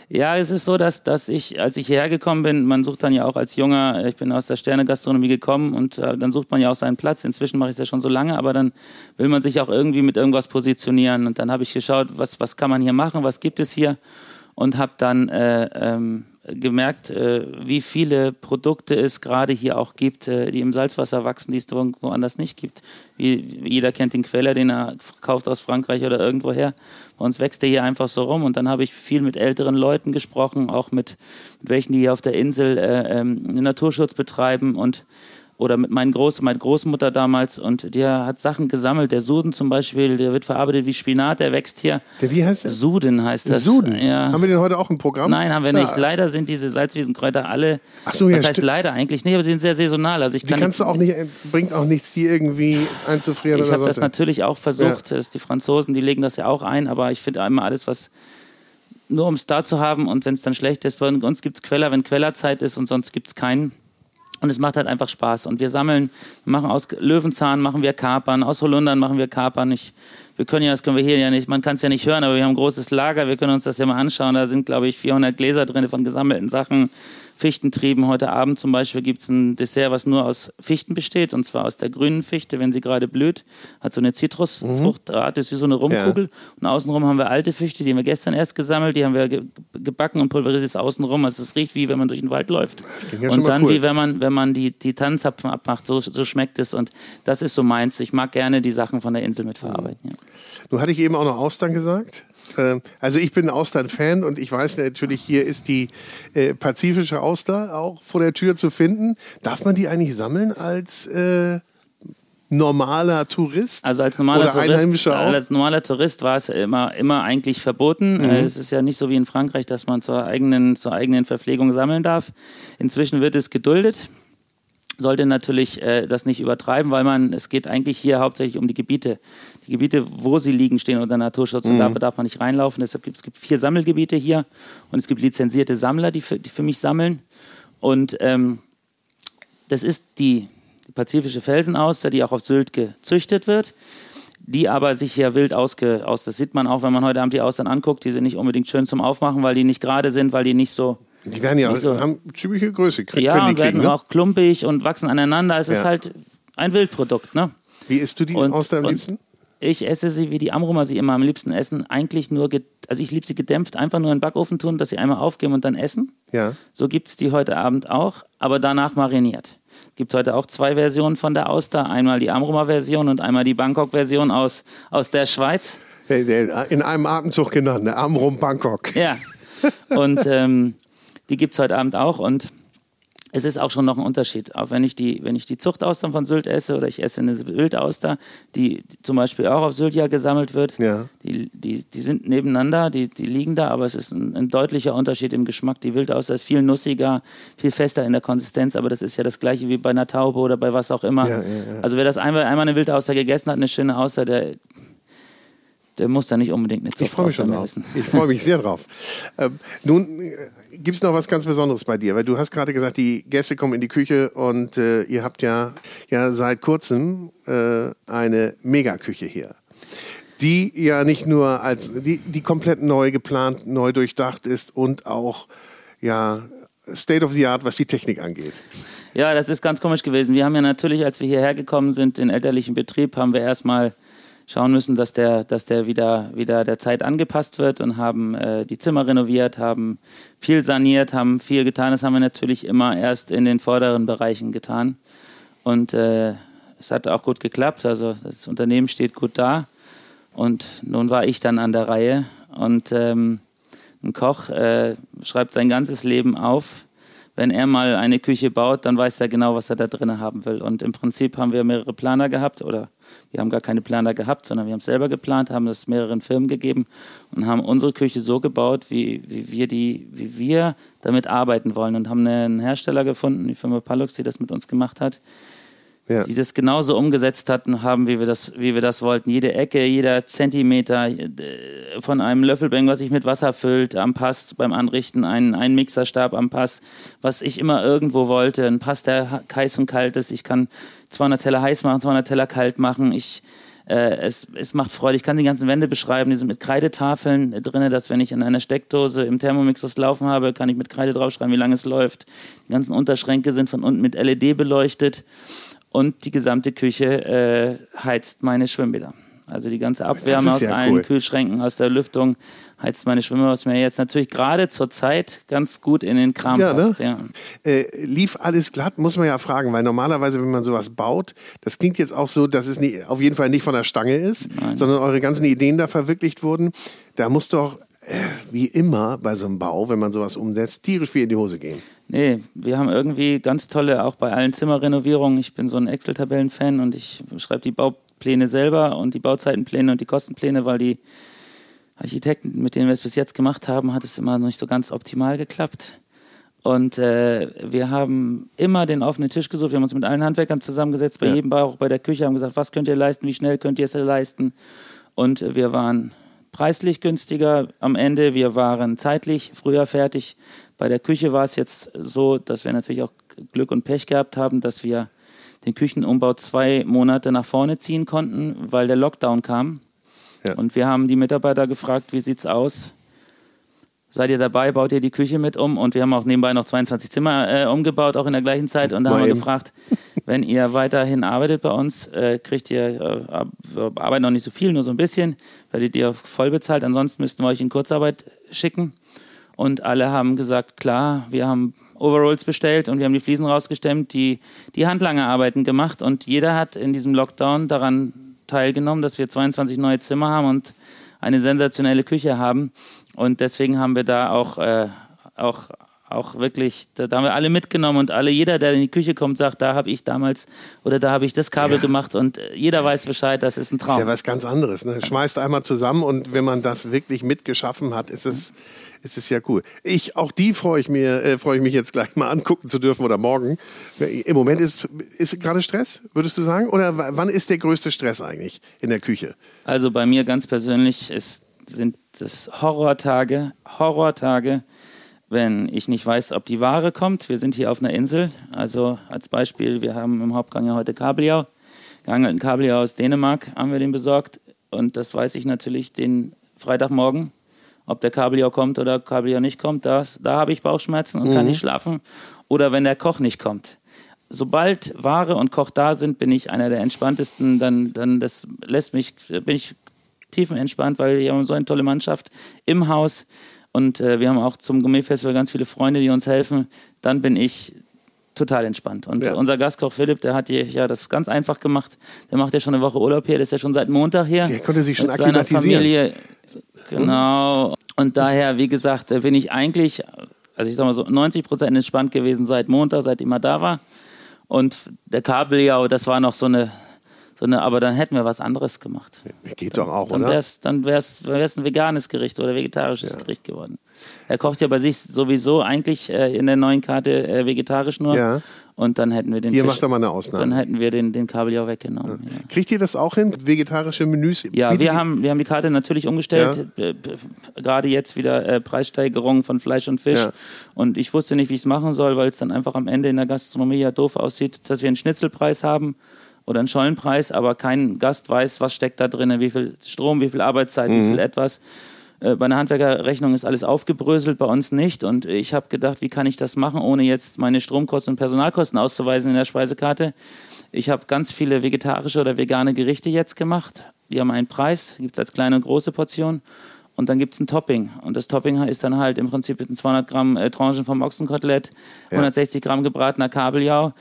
Ja, es ist so, dass, dass ich, als ich hierher gekommen bin, man sucht dann ja auch als Junger, ich bin aus der Sterne-Gastronomie gekommen und äh, dann sucht man ja auch seinen Platz. Inzwischen mache ich es ja schon so lange, aber dann will man sich auch irgendwie mit irgendwas positionieren. Und dann habe ich geschaut, was, was kann man hier machen, was gibt es hier und habe dann äh, ähm, gemerkt, äh, wie viele Produkte es gerade hier auch gibt, äh, die im Salzwasser wachsen, die es woanders nicht gibt. Wie, jeder kennt den Queller, den er kauft aus Frankreich oder irgendwoher. Bei uns wächst der hier einfach so rum. Und dann habe ich viel mit älteren Leuten gesprochen, auch mit, mit welchen, die hier auf der Insel äh, ähm, Naturschutz betreiben und oder mit meinen Groß meiner Großmutter damals und der hat Sachen gesammelt. Der Suden zum Beispiel, der wird verarbeitet wie Spinat, der wächst hier. Der wie heißt der? Suden heißt das. Suden? Ja. Haben wir den heute auch im Programm? Nein, haben wir nicht. Ja. Leider sind diese Salzwiesenkräuter alle, Ach so, ja, das heißt leider eigentlich nicht, aber sie sind sehr saisonal. Also ich die kann kannst du auch nicht, bringt auch nichts, die irgendwie einzufrieren Ich habe das natürlich auch versucht, ja. die Franzosen, die legen das ja auch ein, aber ich finde einmal alles, was nur um es da zu haben und wenn es dann schlecht ist, bei uns gibt es Queller, wenn Quellerzeit ist und sonst gibt es keinen. Und es macht halt einfach Spaß. Und wir sammeln, machen aus Löwenzahn machen wir Kapern, aus Holundern machen wir Kapern. Ich, wir können ja, das können wir hier ja nicht, man kann es ja nicht hören, aber wir haben ein großes Lager, wir können uns das ja mal anschauen. Da sind, glaube ich, 400 Gläser drin von gesammelten Sachen. Fichtentrieben. Heute Abend zum Beispiel gibt es ein Dessert, was nur aus Fichten besteht, und zwar aus der grünen Fichte, wenn sie gerade blüht. Hat so eine Zitrusfruchtart, mhm. ist wie so eine Rumkugel. Ja. Und außenrum haben wir alte Fichte, die haben wir gestern erst gesammelt, die haben wir ge gebacken und pulverisiert außenrum. Also es riecht wie wenn man durch den Wald läuft. Ja und dann cool. wie wenn man, wenn man die, die Tannenzapfen abmacht, so, so schmeckt es. Und das ist so meins. Ich mag gerne die Sachen von der Insel mitverarbeiten. Mhm. Ja. Du hatte ich eben auch noch Austern gesagt. Ähm, also ich bin ein Austern-Fan und ich weiß natürlich, hier ist die äh, pazifische Auster auch vor der Tür zu finden. Darf man die eigentlich sammeln als äh, normaler Tourist? Also als normaler Tourist, als normaler Tourist war es immer, immer eigentlich verboten. Mhm. Äh, es ist ja nicht so wie in Frankreich, dass man zur eigenen, zur eigenen Verpflegung sammeln darf. Inzwischen wird es geduldet sollte natürlich äh, das nicht übertreiben, weil man, es geht eigentlich hier hauptsächlich um die Gebiete. Die Gebiete, wo sie liegen, stehen unter Naturschutz und mhm. da darf man nicht reinlaufen. Deshalb gibt es gibt vier Sammelgebiete hier und es gibt lizenzierte Sammler, die für, die für mich sammeln. Und ähm, das ist die, die pazifische Felsenauster, die auch auf Sylt gezüchtet wird die aber sich hier wild ausge, aus, das sieht man auch, wenn man heute Abend die Austern anguckt, die sind nicht unbedingt schön zum Aufmachen, weil die nicht gerade sind, weil die nicht so die werden ja so. haben ziemliche Größe. Krieg, ja, und werden ne? auch klumpig und wachsen aneinander. Es ja. ist halt ein Wildprodukt. Ne? Wie isst du die und, aus deinem liebsten? Ich esse sie, wie die Amrumer sie immer am liebsten essen, eigentlich nur, also ich liebe sie gedämpft, einfach nur in den Backofen tun, dass sie einmal aufgeben und dann essen. Ja. So gibt es die heute Abend auch, aber danach mariniert. Gibt heute auch zwei Versionen von der Auster, einmal die Amrumer Version und einmal die Bangkok Version aus, aus der Schweiz. In einem Atemzug genannt, Amrum Bangkok. Ja. Und ähm, die gibt es heute Abend auch und es ist auch schon noch ein Unterschied. Auch wenn ich die, wenn ich die Zuchtaustern von Sylt esse oder ich esse eine Wildauster, die, die zum Beispiel auch auf Sylt ja gesammelt wird, ja. Die, die, die sind nebeneinander, die, die liegen da, aber es ist ein, ein deutlicher Unterschied im Geschmack. Die Wildauster ist viel nussiger, viel fester in der Konsistenz, aber das ist ja das gleiche wie bei einer Taube oder bei was auch immer. Ja, ja, also wer das einmal, einmal eine Wildauster gegessen hat, eine schöne Auster, der der muss da nicht unbedingt eine Zucht Ich freue mich schon drauf. Ich freue mich sehr drauf. Ähm, nun äh, gibt es noch was ganz Besonderes bei dir, weil du hast gerade gesagt, die Gäste kommen in die Küche und äh, ihr habt ja, ja seit kurzem äh, eine Megaküche hier die ja nicht nur als die, die komplett neu geplant, neu durchdacht ist und auch ja State of the Art, was die Technik angeht. Ja, das ist ganz komisch gewesen. Wir haben ja natürlich, als wir hierher gekommen sind, den elterlichen Betrieb, haben wir erstmal schauen müssen, dass der, dass der wieder, wieder der Zeit angepasst wird und haben äh, die Zimmer renoviert, haben viel saniert, haben viel getan. Das haben wir natürlich immer erst in den vorderen Bereichen getan. Und äh, es hat auch gut geklappt. Also das Unternehmen steht gut da. Und nun war ich dann an der Reihe. Und ähm, ein Koch äh, schreibt sein ganzes Leben auf. Wenn er mal eine Küche baut, dann weiß er genau, was er da drin haben will. Und im Prinzip haben wir mehrere Planer gehabt oder wir haben gar keine Planer gehabt, sondern wir haben es selber geplant, haben das mehreren Firmen gegeben und haben unsere Küche so gebaut, wie, wie, wir, die, wie wir damit arbeiten wollen und haben einen Hersteller gefunden, die Firma Palux, die das mit uns gemacht hat, ja. die das genauso umgesetzt hatten, haben, wie wir das, wie wir das wollten. Jede Ecke, jeder Zentimeter äh, von einem Löffelbang, was sich mit Wasser füllt, am Pass beim Anrichten, ein, ein Mixerstab am Pass, was ich immer irgendwo wollte, ein Pass, der heiß und kalt ist. Ich kann 200 Teller heiß machen, 200 Teller kalt machen. Ich äh, es, es macht Freude. Ich kann die ganzen Wände beschreiben. Die sind mit Kreidetafeln drin, dass wenn ich in einer Steckdose im Thermomix was laufen habe, kann ich mit Kreide draufschreiben, wie lange es läuft. Die ganzen Unterschränke sind von unten mit LED beleuchtet und die gesamte Küche äh, heizt meine Schwimmbäder. Also die ganze Abwärme aus allen cool. Kühlschränken, aus der Lüftung heizt meine Schwimmer, was mir jetzt natürlich gerade zur Zeit ganz gut in den Kram ja, ne? passt. Ne? Ja. Äh, lief alles glatt, muss man ja fragen, weil normalerweise, wenn man sowas baut, das klingt jetzt auch so, dass es nie, auf jeden Fall nicht von der Stange ist, Nein. sondern eure ganzen Ideen da verwirklicht wurden. Da muss doch wie immer bei so einem Bau, wenn man sowas umsetzt, tierisch viel in die Hose gehen. Nee, wir haben irgendwie ganz tolle, auch bei allen Zimmerrenovierungen. Ich bin so ein Excel-Tabellen-Fan und ich schreibe die Baupläne selber und die Bauzeitenpläne und die Kostenpläne, weil die Architekten, mit denen wir es bis jetzt gemacht haben, hat es immer noch nicht so ganz optimal geklappt. Und äh, wir haben immer den offenen Tisch gesucht. Wir haben uns mit allen Handwerkern zusammengesetzt, bei ja. jedem Bau, auch bei der Küche, haben gesagt, was könnt ihr leisten, wie schnell könnt ihr es leisten. Und wir waren preislich günstiger am Ende, wir waren zeitlich früher fertig. Bei der Küche war es jetzt so, dass wir natürlich auch Glück und Pech gehabt haben, dass wir den Küchenumbau zwei Monate nach vorne ziehen konnten, weil der Lockdown kam. Ja. Und wir haben die Mitarbeiter gefragt, wie sieht's aus? Seid ihr dabei? Baut ihr die Küche mit um? Und wir haben auch nebenbei noch 22 Zimmer äh, umgebaut, auch in der gleichen Zeit. Und da haben wir gefragt, wenn ihr weiterhin arbeitet bei uns, äh, kriegt ihr, äh, wir arbeiten noch nicht so viel, nur so ein bisschen, werdet ihr voll bezahlt. Ansonsten müssten wir euch in Kurzarbeit schicken. Und alle haben gesagt, klar, wir haben Overalls bestellt und wir haben die Fliesen rausgestemmt, die, die Handlangerarbeiten gemacht. Und jeder hat in diesem Lockdown daran teilgenommen, dass wir 22 neue Zimmer haben und eine sensationelle Küche haben. Und deswegen haben wir da auch, äh, auch auch wirklich, da, haben wir alle mitgenommen und alle, jeder, der in die Küche kommt, sagt, da habe ich damals oder da habe ich das Kabel ja. gemacht und äh, jeder weiß Bescheid, das ist ein Traum. Das ist ja was ganz anderes. Ne? Schmeißt einmal zusammen und wenn man das wirklich mitgeschaffen hat, ist es, ist es ja cool. Ich, auch die freue ich mir, äh, freue ich mich jetzt gleich mal angucken zu dürfen oder morgen. Im Moment ist, ist gerade Stress, würdest du sagen? Oder wann ist der größte Stress eigentlich in der Küche? Also bei mir ganz persönlich ist, sind das Horrortage, Horrortage, wenn ich nicht weiß, ob die Ware kommt. Wir sind hier auf einer Insel. Also als Beispiel, wir haben im Hauptgang ja heute Kabeljau. Geangelten Kabeljau aus Dänemark haben wir den besorgt. Und das weiß ich natürlich den Freitagmorgen, ob der Kabeljau kommt oder Kabeljau nicht kommt. Das, da habe ich Bauchschmerzen und mhm. kann nicht schlafen. Oder wenn der Koch nicht kommt. Sobald Ware und Koch da sind, bin ich einer der entspanntesten. Dann, dann das lässt mich, bin ich tiefenentspannt, weil wir haben so eine tolle Mannschaft im Haus und äh, wir haben auch zum Gourmet-Festival ganz viele Freunde, die uns helfen. Dann bin ich total entspannt. Und ja. unser Gastkoch Philipp, der hat hier ja das ganz einfach gemacht. Der macht ja schon eine Woche Urlaub hier, der ist ja schon seit Montag hier. Der konnte sich schon akklimatisieren. Familie. Genau. Und daher, wie gesagt, bin ich eigentlich, also ich sag mal so, 90 Prozent entspannt gewesen seit Montag, seitdem er da war. Und der Kabeljau, das war noch so eine sondern aber dann hätten wir was anderes gemacht. Geht doch auch, dann, oder? Wär's, dann wäre es ein veganes Gericht oder vegetarisches ja. Gericht geworden. Er kocht ja bei sich sowieso eigentlich äh, in der neuen Karte äh, vegetarisch nur. Ja. Und dann hätten wir den Ihr Fisch, macht doch mal eine Ausnahme. Dann hätten wir den, den Kabeljau weggenommen. Ja. Ja. Kriegt ihr das auch hin? Vegetarische Menüs? Ja, wir haben, wir haben die Karte natürlich umgestellt. Ja. Äh, gerade jetzt wieder äh, Preissteigerungen von Fleisch und Fisch. Und ich wusste nicht, wie ich es machen soll, weil es dann einfach am Ende in der Gastronomie ja doof aussieht, dass wir einen Schnitzelpreis haben oder einen Schollenpreis, aber kein Gast weiß, was steckt da drin, wie viel Strom, wie viel Arbeitszeit, mhm. wie viel etwas. Äh, bei einer Handwerkerrechnung ist alles aufgebröselt, bei uns nicht. Und ich habe gedacht, wie kann ich das machen, ohne jetzt meine Stromkosten und Personalkosten auszuweisen in der Speisekarte. Ich habe ganz viele vegetarische oder vegane Gerichte jetzt gemacht. Die haben einen Preis, gibt es als kleine und große Portion. Und dann gibt es ein Topping. Und das Topping ist dann halt im Prinzip 200 Gramm äh, Tranchen vom Ochsenkotelett, ja. 160 Gramm gebratener Kabeljau.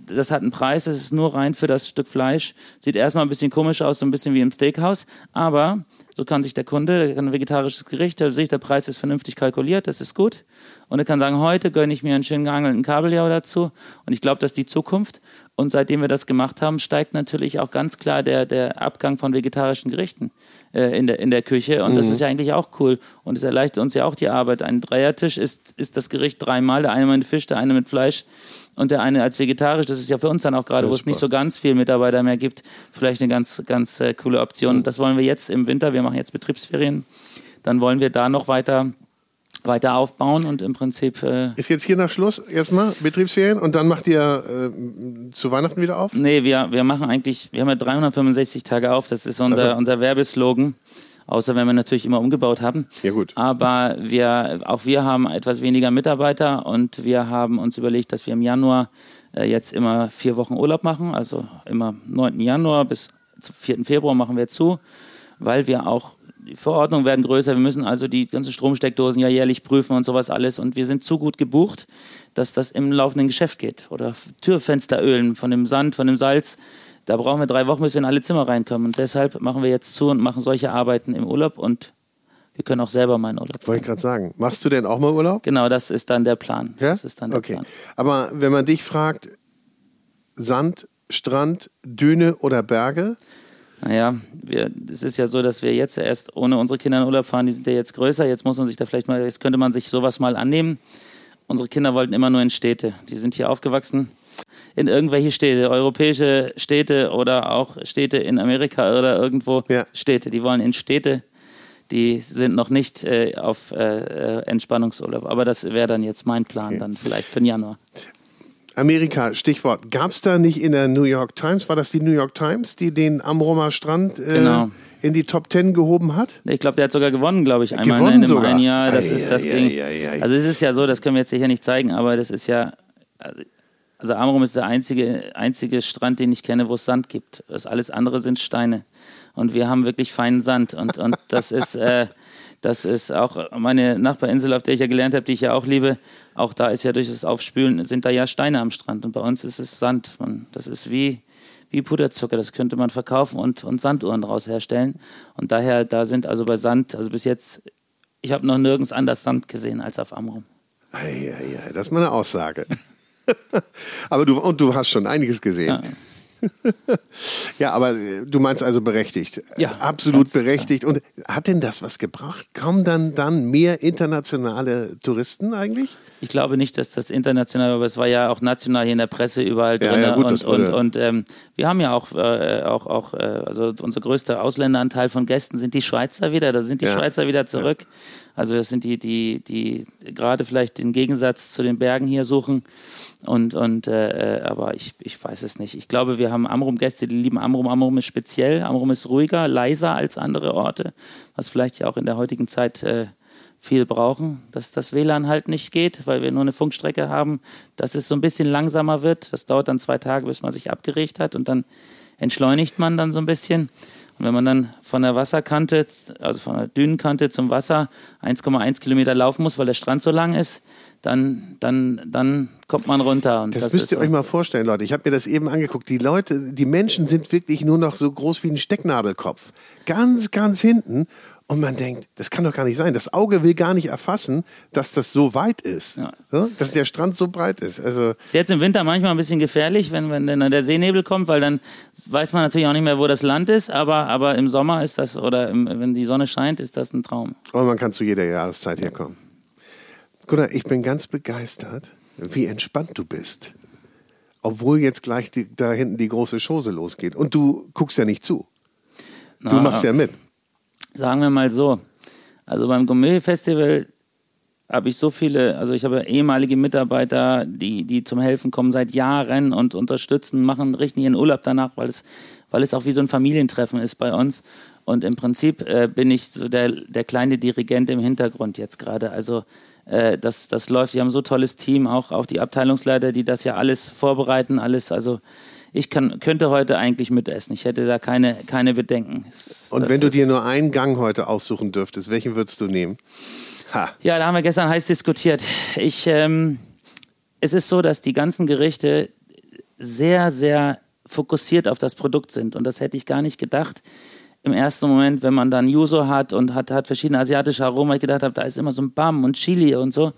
Das hat einen Preis, das ist nur rein für das Stück Fleisch. Sieht erstmal ein bisschen komisch aus, so ein bisschen wie im Steakhouse. Aber so kann sich der Kunde, der kann ein vegetarisches Gericht, da sehe ich, der Preis ist vernünftig kalkuliert, das ist gut. Und er kann sagen, heute gönne ich mir einen schön geangelten Kabeljau dazu. Und ich glaube, das ist die Zukunft. Und seitdem wir das gemacht haben, steigt natürlich auch ganz klar der, der Abgang von vegetarischen Gerichten äh, in, der, in der Küche. Und mhm. das ist ja eigentlich auch cool. Und es erleichtert uns ja auch die Arbeit. Ein Dreiertisch ist, ist das Gericht dreimal. Der eine mit Fisch, der eine mit Fleisch und der eine als vegetarisch. Das ist ja für uns dann auch gerade, wo es nicht so ganz viel Mitarbeiter mehr gibt, vielleicht eine ganz, ganz äh, coole Option. Mhm. Das wollen wir jetzt im Winter. Wir machen jetzt Betriebsferien. Dann wollen wir da noch weiter weiter aufbauen und im Prinzip. Äh ist jetzt hier nach Schluss erstmal Betriebsferien und dann macht ihr äh, zu Weihnachten wieder auf? Nee, wir, wir machen eigentlich, wir haben ja 365 Tage auf, das ist unser, also. unser Werbeslogan. Außer wenn wir natürlich immer umgebaut haben. Ja, gut. Aber wir, auch wir haben etwas weniger Mitarbeiter und wir haben uns überlegt, dass wir im Januar äh, jetzt immer vier Wochen Urlaub machen. Also immer 9. Januar bis 4. Februar machen wir zu, weil wir auch die Verordnungen werden größer, wir müssen also die ganzen Stromsteckdosen ja jährlich prüfen und sowas alles und wir sind zu gut gebucht, dass das im laufenden Geschäft geht. Oder Türfensterölen von dem Sand, von dem Salz, da brauchen wir drei Wochen, bis wir in alle Zimmer reinkommen und deshalb machen wir jetzt zu und machen solche Arbeiten im Urlaub und wir können auch selber mal in Urlaub Wollte ich gerade sagen. Machst du denn auch mal Urlaub? Genau, das ist dann der Plan. Ja? Das ist dann der okay. Plan. Aber wenn man dich fragt, Sand, Strand, Düne oder Berge? Naja, wir, es ist ja so, dass wir jetzt erst ohne unsere Kinder in Urlaub fahren, die sind ja jetzt größer, jetzt muss man sich da vielleicht mal, jetzt könnte man sich sowas mal annehmen. Unsere Kinder wollten immer nur in Städte. Die sind hier aufgewachsen in irgendwelche Städte, europäische Städte oder auch Städte in Amerika oder irgendwo Ja. Städte. Die wollen in Städte. Die sind noch nicht äh, auf äh, äh, Entspannungsurlaub. Aber das wäre dann jetzt mein Plan, dann vielleicht für den Januar. Amerika, Stichwort. Gab es da nicht in der New York Times, war das die New York Times, die den Amrumer Strand äh, Genau. in die Top Ten gehoben hat? Ich glaube, der hat sogar gewonnen, glaube ich, einmal Gewonnen in einem sogar? ein Jahr. Das Ei, ist das ei. Also es ist ja so, das können wir jetzt hier nicht zeigen, aber das ist ja also Amrum ist der einzige einzige Strand, den ich kenne, wo es Sand gibt. Das alles andere sind Steine und wir haben wirklich feinen Sand und und das ist äh, das ist auch meine Nachbarinsel, auf der ich ja gelernt habe, die ich ja auch liebe. Auch da ist ja durch das Aufspülen sind da ja Steine am Strand und bei uns ist es Sand. Und das ist wie wie Puderzucker, das könnte man verkaufen und, und Sanduhren daraus herstellen. Und daher, da sind also bei Sand, also bis jetzt, ich habe noch nirgends anders Sand gesehen als auf Amrum. Ei, ei, ei, das ist mal eine Aussage. aber du, und du hast schon einiges gesehen. Ja. Ja, aber äh, du meinst also berechtigt. Ja, Äh, Absolut ganz klar. berechtigt. Und hat denn das was gebracht? Kommen dann, dann mehr internationale Touristen eigentlich? Ich glaube nicht, dass das international, aber es war ja auch national hier in der Presse überall Ja, drin. ja, gut, und das und, wurde- und ähm, wir haben ja auch, äh, auch, auch äh, also unser größter Ausländeranteil von Gästen sind die Schweizer wieder. Da sind die Ja. Schweizer wieder zurück. Also das sind die, die, die gerade vielleicht den Gegensatz zu den Bergen hier suchen. Und, und äh, äh, aber ich, ich weiß es nicht. Ich glaube, wir haben Amrum-Gäste, die lieben Amrum. Amrum ist speziell. Amrum ist ruhiger, leiser als andere Orte, was vielleicht ja auch in der heutigen Zeit äh, viel brauchen, dass das WLAN halt nicht geht, weil wir nur eine Funkstrecke haben, dass es so ein bisschen langsamer wird. Das dauert dann zwei Tage, bis man sich abgeregt hat und dann entschleunigt man dann so ein bisschen. Und wenn man dann von der Wasserkante, also von der Dünenkante zum Wasser 1,1 Kilometer laufen muss, weil der Strand so lang ist, dann, dann, dann kommt man runter. Und Das, das, müsst ihr so. euch mal vorstellen, Leute. Ich habe mir das eben angeguckt. Die Leute, die Menschen sind wirklich nur noch so groß wie ein Stecknadelkopf. Ganz, ganz hinten. Und man denkt, das kann doch gar nicht sein. Das Auge will gar nicht erfassen, dass das so weit ist. Ja. Dass der Strand so breit ist. Also, Ist jetzt im Winter manchmal ein bisschen gefährlich, wenn, wenn dann der Seenebel kommt, weil dann weiß man natürlich auch nicht mehr, wo das Land ist, aber, aber im Sommer ist das, oder im, wenn die Sonne scheint, ist das ein Traum. aber man kann zu jeder Jahreszeit herkommen. Gunnar, ich bin ganz begeistert, wie entspannt du bist. Obwohl jetzt gleich die, da hinten die große Chose losgeht. Und du guckst ja nicht zu. Du Na, machst ja mit. Sagen wir mal so, also beim Gourmet-Festival habe ich so viele, also ich habe ehemalige Mitarbeiter, die, die zum Helfen kommen seit Jahren und unterstützen, machen, richten ihren Urlaub danach, weil es, weil es auch wie so ein Familientreffen ist bei uns. Und im Prinzip äh, bin ich so der, der kleine Dirigent im Hintergrund jetzt gerade. Also äh, das, das läuft, die haben so tolles Team, auch, auch die Abteilungsleiter, die das ja alles vorbereiten, alles, also ich kann, könnte heute eigentlich mitessen. Ich hätte da keine, keine Bedenken. Und Das wenn du dir nur einen Gang heute aussuchen dürftest, welchen würdest du nehmen? Ha. Ja, da haben wir gestern heiß diskutiert. Ich, ähm, es ist so, dass die ganzen Gerichte sehr, sehr fokussiert auf das Produkt sind. Und das hätte ich gar nicht gedacht. Im ersten Moment, wenn man dann Yuzu hat und hat, hat verschiedene asiatische Aromen, ich gedacht habe, da ist immer so ein Bam und Chili und so.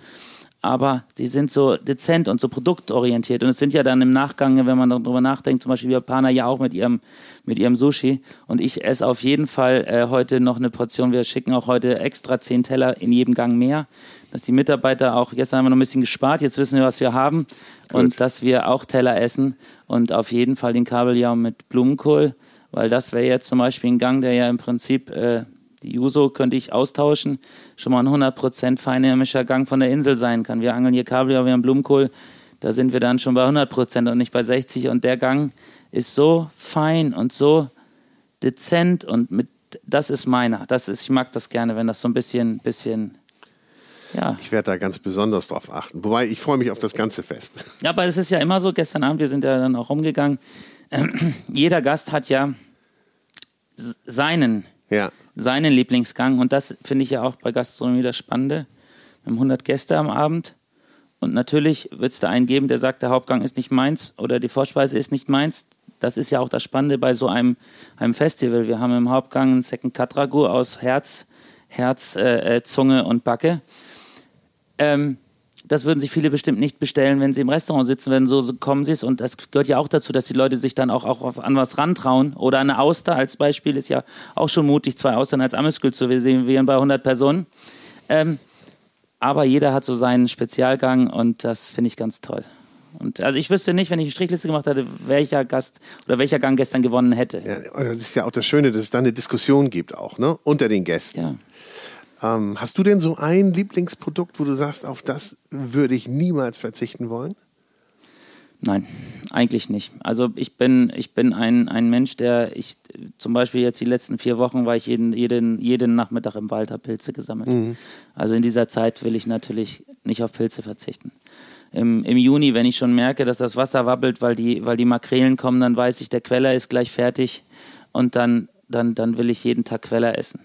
Aber sie sind so dezent und so produktorientiert. Und es sind ja dann im Nachgang, wenn man darüber nachdenkt, zum Beispiel Japaner ja auch mit ihrem, mit ihrem Sushi. Und ich esse auf jeden Fall äh, heute noch eine Portion. Wir schicken auch heute extra zehn Teller in jedem Gang mehr. Dass die Mitarbeiter auch, gestern haben wir noch ein bisschen gespart, jetzt wissen wir, was wir haben. Und dass wir auch Teller essen. Und auf jeden Fall den Kabeljau mit Blumenkohl. Weil das wäre jetzt zum Beispiel ein Gang, der ja im Prinzip, äh, die Juso könnte ich austauschen, schon mal ein 100% feinheimischer Gang von der Insel sein kann. Wir angeln hier Kabeljau, wir haben Blumenkohl, da sind wir dann schon bei 100% und nicht bei 60. Und der Gang ist so fein und so dezent und mit, das ist meiner. Das ist, ich mag das gerne, wenn das so ein bisschen, bisschen, ja. Ich werde da ganz besonders drauf achten. Wobei, ich freue mich auf das ganze Fest. Ja, aber es ist ja immer so, gestern Abend, wir sind ja dann auch rumgegangen, jeder Gast hat ja seinen, Ja. Seinen Lieblingsgang und das finde ich ja auch bei Gastronomie das Spannende. Wir haben 100 Gäste am Abend und natürlich wird es da einen geben, der sagt, der Hauptgang ist nicht meins oder die Vorspeise ist nicht meins. Das ist ja auch das Spannende bei so einem, einem Festival. Wir haben im Hauptgang einen Second Cut Ragout aus Herz, Herz, äh, Zunge und Backe. Ähm, das würden sich viele bestimmt nicht bestellen, wenn sie im Restaurant sitzen würden. So, so kommen sie es. Und das gehört ja auch dazu, dass die Leute sich dann auch, auch an was rantrauen. Oder eine Auster als Beispiel ist ja auch schon mutig, zwei Austern als Amüskül zu servieren bei 100 Personen. Ähm, aber jeder hat so seinen Spezialgang und das finde ich ganz toll. Und also ich wüsste nicht, wenn ich eine Strichliste gemacht hätte, welcher Gast oder welcher Gang gestern gewonnen hätte. Ja, das ist ja auch das Schöne, dass es da eine Diskussion gibt auch, ne? Unter den Gästen. Ja. Ähm, hast du denn so ein Lieblingsprodukt, wo du sagst, auf das würde ich niemals verzichten wollen? Nein, eigentlich nicht. Also ich bin, ich bin ein, ein Mensch, der ich zum Beispiel jetzt die letzten vier Wochen war ich jeden, jeden, jeden Nachmittag im Wald, habe Pilze gesammelt. Mhm. Also in dieser Zeit will ich natürlich nicht auf Pilze verzichten. Im, Im Juni, wenn ich schon merke, dass das Wasser wabbelt, weil die, weil die Makrelen kommen, dann weiß ich, der Queller ist gleich fertig und dann, dann, dann will ich jeden Tag Queller essen.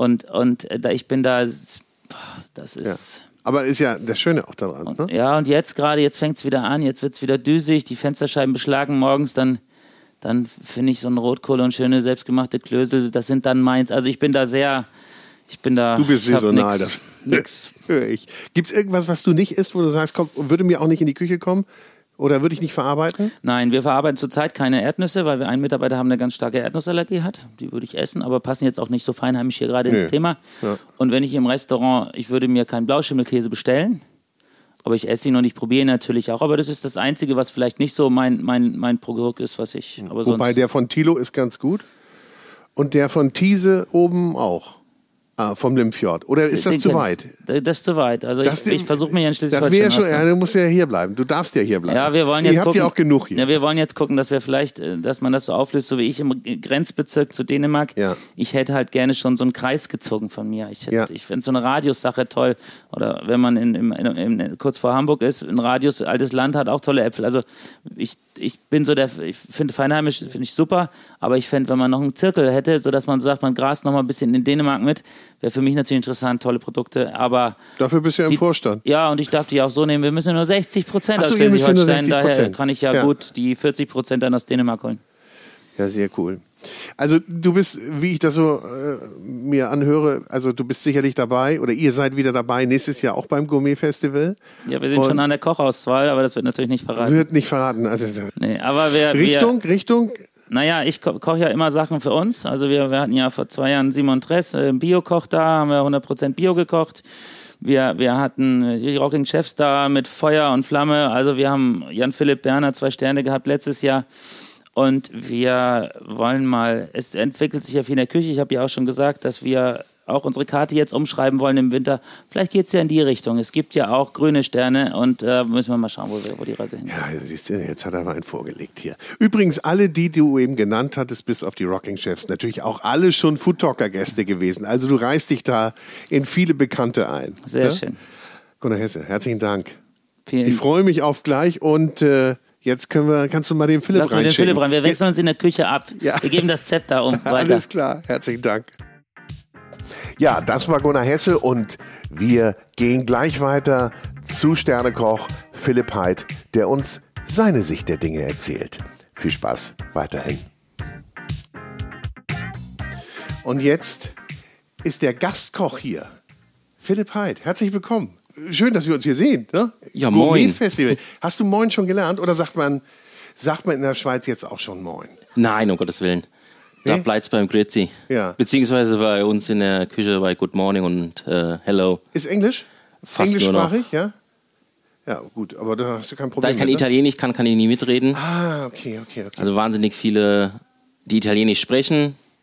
Und, und da, ich bin da, das ist. Ja. Aber ist ja das Schöne auch daran. Und, ne? Ja, und jetzt gerade, jetzt fängt es wieder an, jetzt wird es wieder düsig, die Fensterscheiben beschlagen morgens, dann, dann finde ich so ein Rotkohl und schöne selbstgemachte Klösel, das sind dann meins. Also ich bin da sehr, ich bin da. Du bist saisonal. Nix, nix. Gibt es irgendwas, was du nicht isst, wo du sagst, komm, würde mir auch nicht in die Küche kommen? Oder würde ich nicht verarbeiten? Nein, wir verarbeiten zurzeit keine Erdnüsse, weil wir einen Mitarbeiter haben, der ganz starke Erdnussallergie hat. Die würde ich essen, aber passen jetzt auch nicht so feinheimisch hier gerade ins Thema. Ja. Und wenn ich im Restaurant, ich würde mir keinen Blauschimmelkäse bestellen, aber ich esse ihn und ich probiere ihn natürlich auch. Aber das ist das Einzige, was vielleicht nicht so mein, mein, mein Produkt ist, was ich. Aber Wobei der von Tilo ist ganz gut. Und der von Thiese oben auch. Ah, vom Limfjord. Oder ist das zu weit? Das ist zu weit. Also das ich, ich versuche mir ja in Schleswig-Holstein. Das wäre schon, ja, du musst ja hier bleiben. Du darfst ja hier bleiben. Ja, wir wollen jetzt Ihr gucken, habt ja auch genug hier. Ja, wir wollen jetzt gucken, dass wir vielleicht, äh, dass man das so auflöst, so wie ich im Grenzbezirk zu Dänemark. Ja. Ich hätte halt gerne schon so einen Kreis gezogen von mir. Ich, ja. ich finde so eine Radiussache toll. Oder wenn man in, in, in, kurz vor Hamburg ist, ein Radius, altes Land hat auch tolle Äpfel. Also ich, ich bin so der, ich finde Feinheimisch finde ich super, aber ich fände, wenn man noch einen Zirkel hätte, sodass man sagt, man grast noch mal ein bisschen in Dänemark mit, wäre für mich natürlich interessant, tolle Produkte, aber... Dafür bist du ja im Vorstand. Ja, und ich darf die auch so nehmen, wir müssen nur 60 Prozent aus Schleswig-Holstein, daher kann ich ja, ja, gut die 40 Prozent dann aus Dänemark holen. Ja, sehr cool. Also du bist, wie ich das so äh, mir anhöre, also du bist sicherlich dabei oder ihr seid wieder dabei nächstes Jahr auch beim Gourmet-Festival. Ja, wir sind Und schon an der Kochauswahl, aber das wird natürlich nicht verraten. Wird nicht verraten. Also, nee, aber wir, Richtung, wir, Richtung? Naja, ich ko koche ja immer Sachen für uns. Also wir, wir hatten ja vor zwei Jahren Simon Tress, äh, Bio-Koch da, haben wir 100% Bio gekocht. Wir, wir hatten äh, die Rocking Chefs da mit Feuer und Flamme. Also wir haben Jan-Philipp Berner zwei Sterne gehabt letztes Jahr. Und wir wollen mal, es entwickelt sich ja viel in der Küche. Ich habe ja auch schon gesagt, dass wir auch unsere Karte jetzt umschreiben wollen im Winter. Vielleicht geht es ja in die Richtung. Es gibt ja auch grüne Sterne und äh, müssen wir mal schauen, wo, wo die Reise hingeht. Ja, siehst du, jetzt hat er mal einen vorgelegt hier. Übrigens, alle, die du eben genannt hattest, bis auf die Rocking Chefs, natürlich auch alle schon Food Talker Gäste gewesen. Also du reißt dich da in viele Bekannte ein. Sehr ja? schön. Gunnar Hesse, herzlichen Dank. Vielen ich freue mich auf gleich und äh, Jetzt können wir, kannst du mal den Philipp Lass den Philipp rein. Wir wechseln uns in der Küche ab. Ja. Wir geben das Zepter um. Weiter. Alles klar. Herzlichen Dank. Ja, das war Gunnar Hesse und wir gehen gleich weiter zu Sternekoch Philipp Heid, der uns seine Sicht der Dinge erzählt. Viel Spaß weiterhin. Und jetzt ist der Gastkoch hier. Philipp Heid, herzlich willkommen. Schön, dass wir uns hier sehen. Ne? Ja, moin. Festival. Hast du Moin schon gelernt oder sagt man, sagt man in der Schweiz jetzt auch schon Moin? Nein, um Gottes Willen. Da bleibt es beim Grüezi. Ja. Beziehungsweise bei uns in der Küche bei Good Morning und äh, Hello. Ist Englisch? Fast Englischsprachig, ja? Ja, gut, aber da hast du kein Problem. Da ich kein mit, ne? Italienisch kann, kann ich nie mitreden. Ah, okay, okay, okay. Also wahnsinnig viele, die Italienisch sprechen.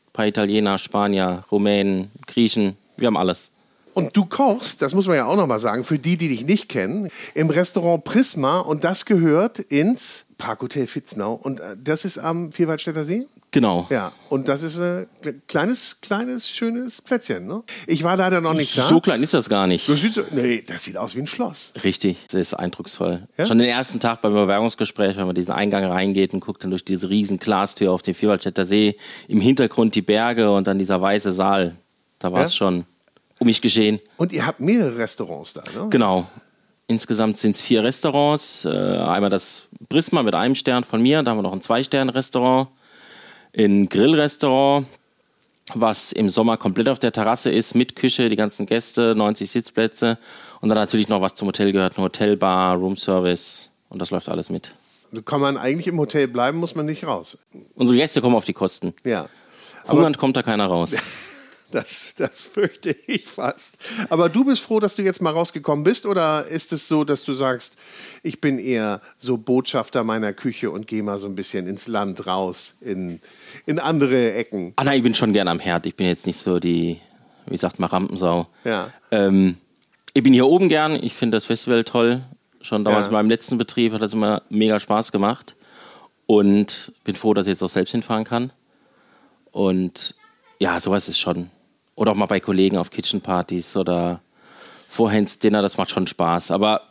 Ein paar Italiener, Spanier, Rumänen, Griechen. Wir haben alles. Und du kochst, das muss man ja auch nochmal sagen, für die, die dich nicht kennen, im Restaurant Prisma und das gehört ins Parkhotel Fitznau. Und äh, das ist am Vierwaldstätter See? Genau. Ja, und das ist ein kleines, kleines, schönes Plätzchen. Ne? Ich war leider noch nicht so da. So klein ist das gar nicht. Das sieht, so, nee, das sieht aus wie ein Schloss. Richtig, das ist eindrucksvoll. Ja? Schon den ersten Tag beim Bewerbungsgespräch, wenn man diesen Eingang reingeht und guckt dann durch diese riesen Glastür auf den Vierwaldstätter See, im Hintergrund die Berge und dann dieser weiße Saal. Da war es ja? schon um mich geschehen. Und ihr habt mehrere Restaurants da, ne? Genau. Insgesamt sind es vier Restaurants. Äh, einmal das Prisma mit einem Stern von mir, da haben wir noch ein Zwei-Sterne-Restaurant, ein Grillrestaurant, was im Sommer komplett auf der Terrasse ist, mit Küche, die ganzen Gäste, 90 Sitzplätze und dann natürlich noch was zum Hotel gehört, eine Hotelbar, Roomservice und das läuft alles mit. Also kann man eigentlich im Hotel bleiben, muss man nicht raus. Unsere Gäste kommen auf die Kosten. Ja. Hungernd kommt da keiner raus. Das, das fürchte ich fast. Aber du bist froh, dass du jetzt mal rausgekommen bist? Oder ist es so, dass du sagst, ich bin eher so Botschafter meiner Küche und gehe mal so ein bisschen ins Land raus, in, in andere Ecken? Ah nein, ich bin schon gerne am Herd. Ich bin jetzt nicht so die, wie sagt man, Rampensau. Ja. Ähm, ich bin hier oben gern. Ich finde das Festival toll. Schon damals Ja. in meinem letzten Betrieb hat das immer mega Spaß gemacht. Und bin froh, dass ich jetzt auch selbst hinfahren kann. Und ja, sowas ist schon. Oder auch mal bei Kollegen auf Kitchenpartys oder Vorhands-Dinner, das macht schon Spaß. Aber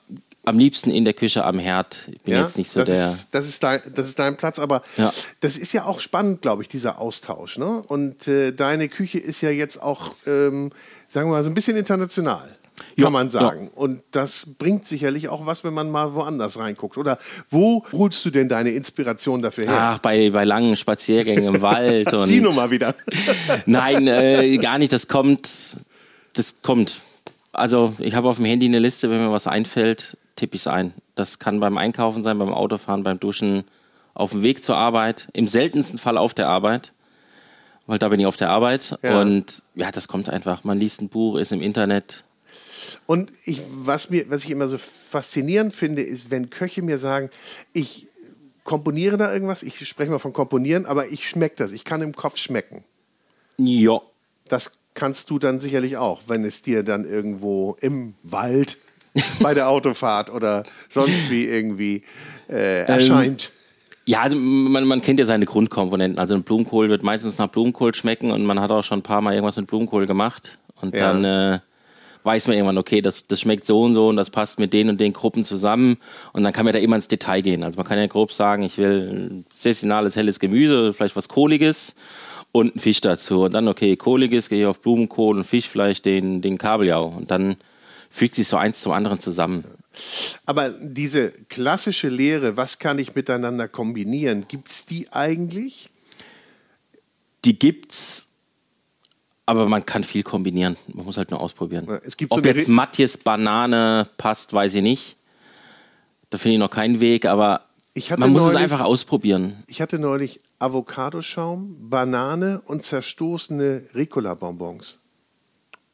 am liebsten in der Küche am Herd. Ich bin Ja, jetzt nicht so das der. Ist, das, ist dein, das ist dein Platz, aber Ja. das ist ja auch spannend, glaube ich, dieser Austausch. Ne? Und äh, deine Küche ist ja jetzt auch, ähm, sagen wir mal, so ein bisschen international. Kann Ja, man sagen. Und das bringt sicherlich auch was, wenn man mal woanders reinguckt. Oder wo holst du denn deine Inspiration dafür her? Ach, bei, bei langen Spaziergängen im Wald. Und Die Nummer wieder. Nein, äh, gar nicht. Das kommt. Das kommt. Also, ich habe auf dem Handy eine Liste, wenn mir was einfällt, tippe ich es ein. Das kann beim Einkaufen sein, beim Autofahren, beim Duschen, auf dem Weg zur Arbeit, im seltensten Fall auf der Arbeit, weil da bin ich auf der Arbeit. Ja. Und ja, das kommt einfach. Man liest ein Buch, ist im Internet. Und ich, was, mir, was ich immer so faszinierend finde, ist, wenn Köche mir sagen, ich komponiere da irgendwas, ich spreche mal von komponieren, aber ich schmecke das, ich kann im Kopf schmecken. Ja. Das kannst du dann sicherlich auch, wenn es dir dann irgendwo im Wald bei der Autofahrt oder sonst wie irgendwie äh, erscheint. Ja, also man, man kennt ja seine Grundkomponenten. Also ein Blumenkohl wird meistens nach Blumenkohl schmecken und man hat auch schon ein paar Mal irgendwas mit Blumenkohl gemacht. Und Ja. dann äh, weiß man irgendwann, okay, das, das schmeckt so und so und das passt mit den und den Gruppen zusammen. Und dann kann man da immer ins Detail gehen. Also man kann ja grob sagen, ich will ein saisonales, helles Gemüse, vielleicht was Kohliges und einen Fisch dazu. Und dann, okay, Kohliges, gehe ich auf Blumenkohl und Fisch vielleicht den, den Kabeljau. Und dann fügt sich so eins zum anderen zusammen. Aber diese klassische Lehre, was kann ich miteinander kombinieren, gibt es die eigentlich? Die gibt's, aber man kann viel kombinieren. Man muss halt nur ausprobieren. Es so Ob eine jetzt Matthias Banane passt, weiß ich nicht. Da finde ich noch keinen Weg, aber man muss es neulich- einfach ausprobieren. Ich hatte neulich Avocadoschaum, Banane und zerstoßene Ricola-Bonbons.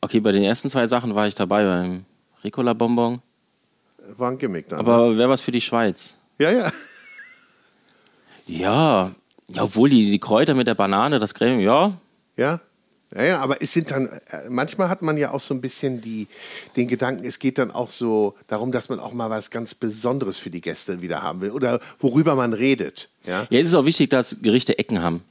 Okay, bei den ersten zwei Sachen war ich dabei beim Ricola Bonbon. War ein Gimmick dann. Aber wäre was für die Schweiz. ja, ja. Ja, ja, obwohl die, die Kräuter mit der Banane, das Creme, ja. Ja. Ja, ja, aber es sind dann, äh, manchmal hat man ja auch so ein bisschen die, den Gedanken, es geht dann auch so darum, dass man auch mal was ganz Besonderes für die Gäste wieder haben will oder worüber man redet. Ja? Ja, es ist auch wichtig, dass Gerichte Ecken haben.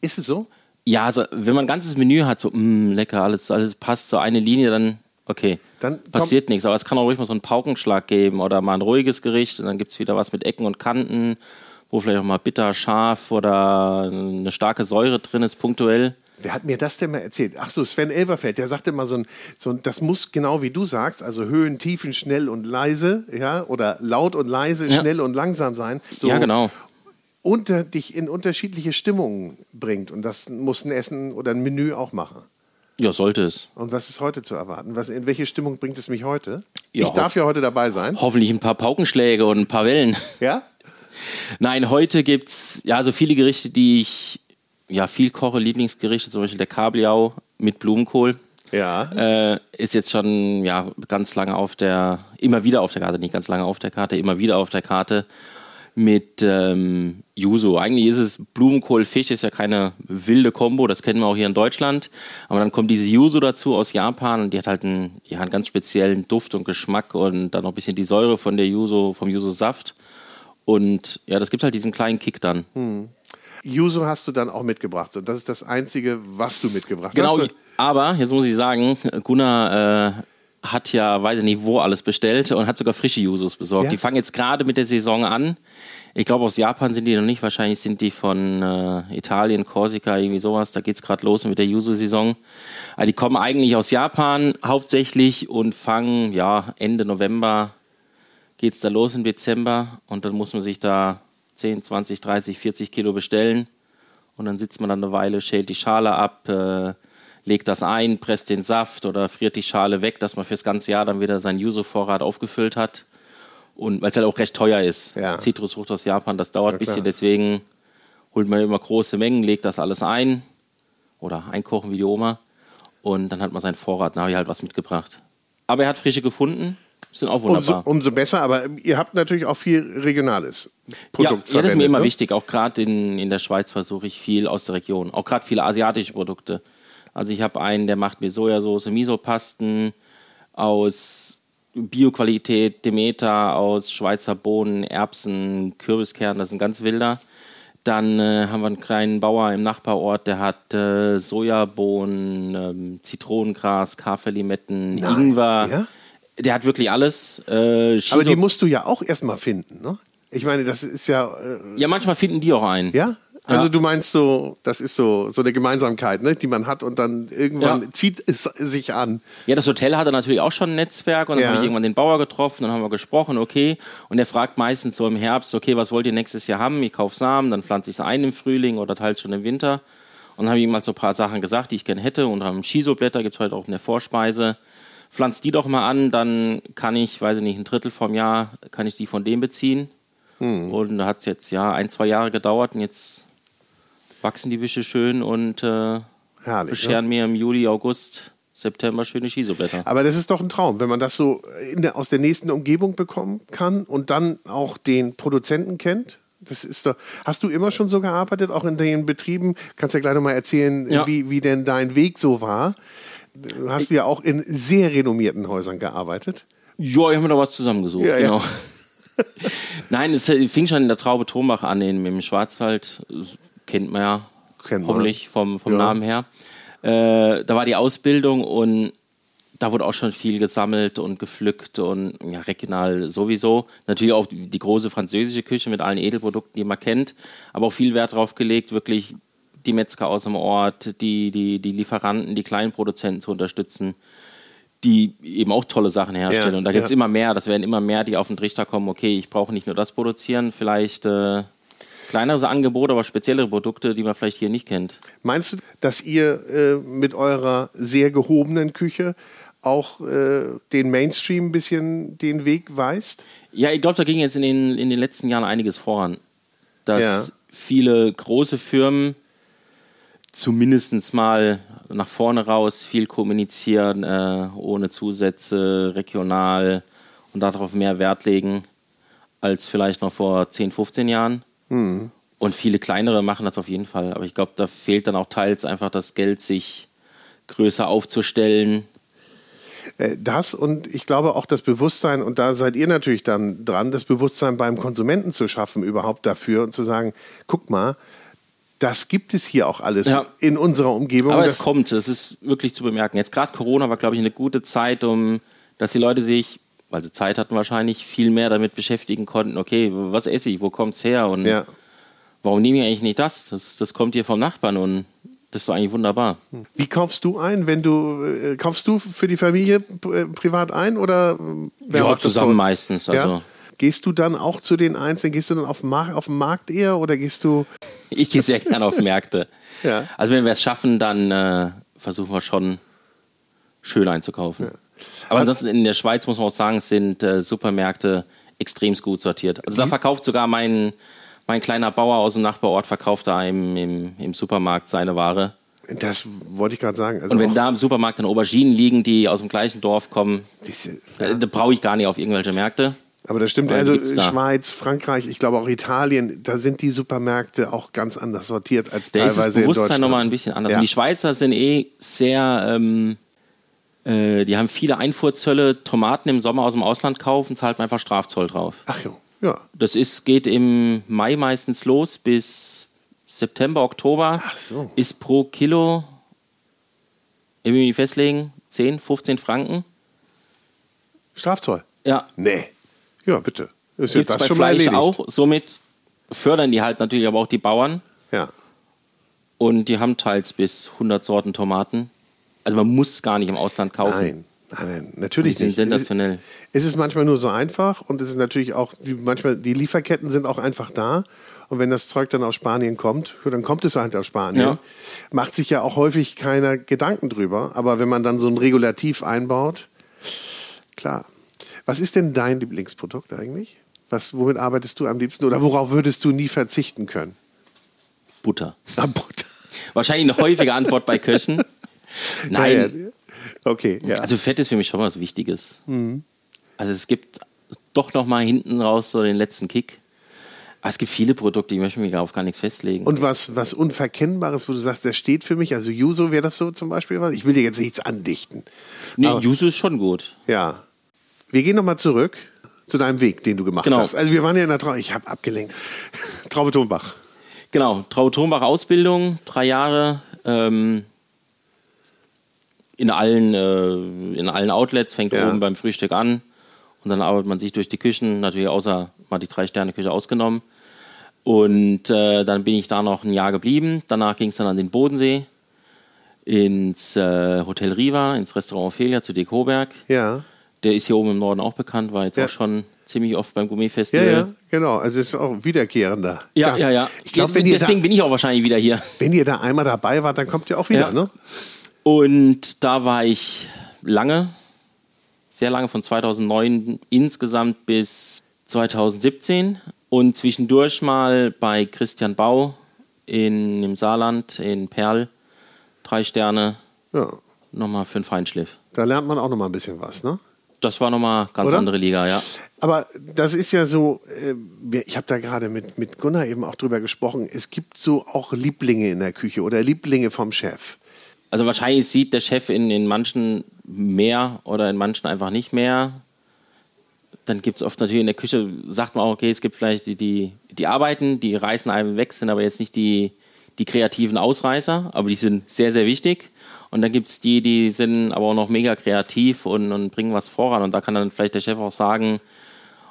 Ist es so? Ja, also, wenn man ein ganzes Menü hat, so, mh, lecker, alles, alles passt, so eine Linie, dann, okay, Dann passiert nichts. Aber es kann auch ruhig mal so einen Paukenschlag geben oder mal ein ruhiges Gericht und dann gibt es wieder was mit Ecken und Kanten, wo vielleicht auch mal bitter, scharf oder eine starke Säure drin ist, punktuell. Wer hat mir das denn mal erzählt? Ach so, Sven Elverfeld, der sagte mal so ein, so ein, das muss genau wie du sagst, also Höhen, Tiefen, schnell und leise, ja, oder laut und leise, Ja. schnell und langsam sein. So Ja, genau. Unter, dich in unterschiedliche Stimmungen bringt. Und das muss ein Essen oder ein Menü auch machen. Ja, sollte es. Und was ist heute zu erwarten? Was, in welche Stimmung bringt es mich heute? Ja, ich darf ja heute dabei sein. Hoffentlich ein paar Paukenschläge und ein paar Wellen. Ja? Nein, heute gibt's ja so viele Gerichte, die ich ja viel koche, Lieblingsgerichte, zum Beispiel der Kabeljau mit Blumenkohl. Ja. Äh, ist jetzt schon ja ganz lange auf der, immer wieder auf der Karte, nicht ganz lange auf der Karte, immer wieder auf der Karte mit ähm, Yuzu. Eigentlich ist es Blumenkohl, Fisch, ist ja keine wilde Kombo, das kennen wir auch hier in Deutschland. Aber dann kommt diese Yuzu dazu aus Japan und die hat halt einen, ja, einen ganz speziellen Duft und Geschmack und dann noch ein bisschen die Säure von der Yuzu, vom Yuzu-Saft. Und ja, das gibt halt diesen kleinen Kick dann. Yuzu hast du dann auch mitgebracht. Und das ist das Einzige, was du mitgebracht Genau, hast. aber jetzt muss ich sagen, Gunnar äh, hat ja, weiß ich nicht, wo alles bestellt und hat sogar frische Yuzus besorgt. Ja? Die fangen jetzt gerade mit der Saison an. Ich glaube, aus Japan sind die noch nicht. Wahrscheinlich sind die von äh, Italien, Korsika, irgendwie sowas. Da geht's gerade los mit der Yuzu-Saison. Aber die kommen eigentlich aus Japan hauptsächlich und fangen, ja, Ende November geht's da los im Dezember. Und dann muss man sich da 10, 20, 30, 40 Kilo bestellen. und dann sitzt man dann eine Weile, schält die Schale ab, äh, legt das ein, presst den Saft oder friert die Schale weg, dass man fürs ganze Jahr dann wieder seinen Yuzu-Vorrat aufgefüllt hat. Und weil es halt auch recht teuer ist. Ja. Zitrusfrucht aus Japan, das dauert ein bisschen, deswegen holt man immer große Mengen, legt das alles ein oder einkochen wie die Oma und dann hat man seinen Vorrat. Da habe ich halt was mitgebracht. Aber er hat frische gefunden, sind auch Umso, wunderbar. umso besser, aber ihr habt natürlich auch viel regionales Produkt ja, ja, das ist mir immer ne? wichtig. Auch gerade in, in der Schweiz versuche ich viel aus der Region. Auch gerade viele asiatische Produkte. Also ich habe einen, der macht mir Sojasauce, Misopasten aus Bioqualität, Demeter, aus Schweizer Bohnen, Erbsen, Kürbiskernen, das ist ein ganz wilder. Dann äh, haben wir einen kleinen Bauer im Nachbarort, der hat äh, Sojabohnen, ähm, Zitronengras, Kaffeelimetten, Ingwer. ja? Der hat wirklich alles. Äh, Aber die musst du ja auch erstmal finden, ne? Ich meine, das ist ja, äh, ja, manchmal finden die auch ein. ja? Also Ja. du meinst so, das ist so, so eine Gemeinsamkeit, ne, die man hat und dann irgendwann Ja. zieht es sich an. Ja, das Hotel hatte natürlich auch schon ein Netzwerk und dann Ja. habe ich irgendwann den Bauer getroffen, dann haben wir gesprochen, okay. Und er fragt meistens so im Herbst, okay, was wollt ihr nächstes Jahr haben? Ich kaufe Samen, dann pflanze ich es ein im Frühling oder teils schon im Winter. Und dann habe ich ihm mal so ein paar Sachen gesagt, die ich gerne hätte. Unter anderem Shiso-Blätter gibt es heute auch in der Vorspeise. Pflanz die doch mal an, dann kann ich, weiß ich nicht, ein Drittel vom Jahr, kann ich die von dem beziehen. Hm. Und da hat es jetzt ja ein, zwei Jahre gedauert und jetzt wachsen die Wische schön und äh, Herrlich. Ne? bescheren mir im Juli, August, September schöne Shiso-Blätter. Aber das ist doch ein Traum, wenn man das so der, aus der nächsten Umgebung bekommen kann und dann auch den Produzenten kennt. Das ist doch. Hast du immer schon so gearbeitet, auch in den Betrieben? Kannst ja gleich nochmal erzählen, Ja. wie, wie denn dein Weg so war. Du hast ja auch in sehr renommierten Häusern gearbeitet. Ja, ich habe mir da was zusammengesucht, Ja, ja. genau. Nein, es fing schon in der Traube Thombach an, in, im Schwarzwald. Das Kennt man ja Kennt man. hoffentlich vom, vom Ja. Namen her. Äh, da war die Ausbildung und da wurde auch schon viel gesammelt und gepflückt und ja, regional sowieso. Natürlich auch die, die große französische Küche mit allen Edelprodukten, die man kennt, aber auch viel Wert darauf gelegt, wirklich die Metzger aus dem Ort, die, die, die Lieferanten, die kleinen Produzenten zu unterstützen, die eben auch tolle Sachen herstellen. Ja, und da gibt es ja. immer mehr, das werden immer mehr, die auf den Trichter kommen, okay, ich brauche nicht nur das produzieren, vielleicht äh, kleinere Angebote, aber speziellere Produkte, die man vielleicht hier nicht kennt. Meinst du, dass ihr äh, mit eurer sehr gehobenen Küche auch äh, den Mainstream ein bisschen den Weg weist? Ja, ich glaube, da ging jetzt in den, in den letzten Jahren einiges voran. Dass Ja. viele große Firmen zumindest mal nach vorne raus viel kommunizieren, äh, ohne Zusätze, regional und darauf mehr Wert legen als vielleicht noch vor 10, 15 Jahren. Und viele kleinere machen das auf jeden Fall. Aber ich glaube, da fehlt dann auch teils einfach das Geld, sich größer aufzustellen. Äh, Das und ich glaube auch das Bewusstsein, und da seid ihr natürlich dann dran, das Bewusstsein beim Konsumenten zu schaffen, überhaupt dafür und zu sagen, guck mal, das gibt es hier auch alles Ja. in unserer Umgebung. Aber es kommt, das ist wirklich zu bemerken. Jetzt gerade Corona war, glaube ich, eine gute Zeit, um, dass die Leute sich, weil sie Zeit hatten wahrscheinlich, viel mehr damit beschäftigen konnten, okay, was esse ich, wo kommt's her und ja. warum nehme ich eigentlich nicht das? das? Das kommt hier vom Nachbarn und das ist doch eigentlich wunderbar. Wie kaufst du ein, wenn du, äh, kaufst du für die Familie äh, privat ein oder? äh, wer Ja, zusammen meistens. Also Ja? Gehst du dann auch zu den Einzelnen, gehst du dann auf den Markt, auf den Markt eher oder gehst du, ich gehe sehr gerne auf Märkte. Ja. Also wenn wir es schaffen, dann äh, versuchen wir schon schön einzukaufen. Aber ansonsten in der Schweiz muss man auch sagen, sind äh, Supermärkte extrem gut sortiert. Also da verkauft sogar mein, mein kleiner Bauer aus dem Nachbarort, verkauft da im, im, im Supermarkt seine Ware. das wollte ich gerade sagen. Also Und wenn da im Supermarkt dann Auberginen liegen, die aus dem gleichen Dorf kommen, diese, äh, da brauche ich gar nicht auf irgendwelche Märkte. Aber das stimmt, also. Schweiz, Frankreich, ich glaube auch Italien, da sind die Supermärkte auch ganz anders sortiert als Da ist teilweise das in Bewusstsein nochmal ein bisschen anders. Ja. Die Schweizer sind eh sehr, ähm, äh, die haben viele Einfuhrzölle, Tomaten im Sommer aus dem Ausland kaufen, zahlt man einfach Strafzoll drauf. Ach jo, ja. Das ist, geht im Mai meistens los bis September, Oktober. Ach so. Ist pro Kilo, mich festlegen, 10, 15 Franken. Strafzoll. Ja, Nee. Ja, bitte. Ist ja gibt es das bei schon Fleisch erledigt. auch. Somit fördern die halt natürlich aber auch die Bauern. Ja. Und die haben teils bis 100 Sorten Tomaten. Also man muss gar nicht im Ausland kaufen. Nein, nein, nein, Die natürlich sind nicht. sensationell. Es ist manchmal nur so einfach und es ist natürlich auch, die- manchmal, die Lieferketten sind auch einfach da. Und wenn das Zeug dann aus Spanien kommt, dann kommt es halt aus Spanien. Ja. Macht sich ja auch häufig keiner Gedanken drüber. Aber wenn man dann so ein Regulativ einbaut, klar. Was ist denn dein Lieblingsprodukt eigentlich? Was, womit arbeitest du am liebsten oder worauf würdest du nie verzichten können? Butter. Ah, Butter. Wahrscheinlich eine häufige Antwort bei Köchen. Nein. Ja, ja. Okay, ja. Also Fett ist für mich schon was Wichtiges. Mhm. Also es gibt doch noch mal hinten raus so den letzten Kick. Aber es gibt viele Produkte, ich möchte mich auf gar nichts festlegen. Und was, was Unverkennbares, wo du sagst, der steht für mich, also Yuso wäre das so zum Beispiel was? Ich will dir jetzt nichts andichten. Nee, Aber, Yuso ist schon gut. Ja. Wir gehen nochmal zurück zu deinem Weg, den du gemacht genau. hast. Also wir waren ja in der Traube, ich habe abgelenkt. Traube Tonbach. Genau, Traube Tonbach Ausbildung, drei Jahre. Ähm, in allen, äh, in allen Outlets, fängt ja. oben beim Frühstück an und dann arbeitet man sich durch die Küchen, natürlich außer mal die Drei-Sterne-Küche ausgenommen. Und äh, dann bin ich da noch ein Jahr geblieben. Danach ging es dann an den Bodensee, ins äh, Hotel Riva, ins Restaurant Ophelia zu Dick Hoberg. Ja. Der ist hier oben im Norden auch bekannt, war jetzt ja. auch schon ziemlich oft beim Gourmet-Festival. Ja, ja, genau. Also ist auch wiederkehrender. Ja, Gast. ja, ja. Ich glaub, wenn Deswegen da, bin ich auch wahrscheinlich wieder hier. Wenn ihr da einmal dabei wart, dann kommt ihr auch wieder, ja. ne? Und da war ich lange, sehr lange, von 2009 insgesamt bis 2017 und zwischendurch mal bei Christian Bau in, im Saarland, in Perl, drei Sterne, ja. nochmal für einen Feinschliff. Da lernt man auch nochmal ein bisschen was, ne? Das war nochmal ganz Oder? andere Liga, ja. Aber das ist ja so, äh, ich habe da gerade mit, mit Gunnar eben auch drüber gesprochen, es gibt so auch Lieblinge in der Küche oder Lieblinge vom Chef. Also wahrscheinlich sieht der Chef in, in manchen mehr oder in manchen einfach nicht mehr. Dann gibt es oft natürlich in der Küche, sagt man auch, okay, es gibt vielleicht die, die, die Arbeiten, die reißen einem weg, sind aber jetzt nicht die, die kreativen Ausreißer, aber die sind sehr, sehr wichtig. Und dann gibt es die, die sind aber auch noch mega kreativ und, und, bringen was voran. Und da kann dann vielleicht der Chef auch sagen,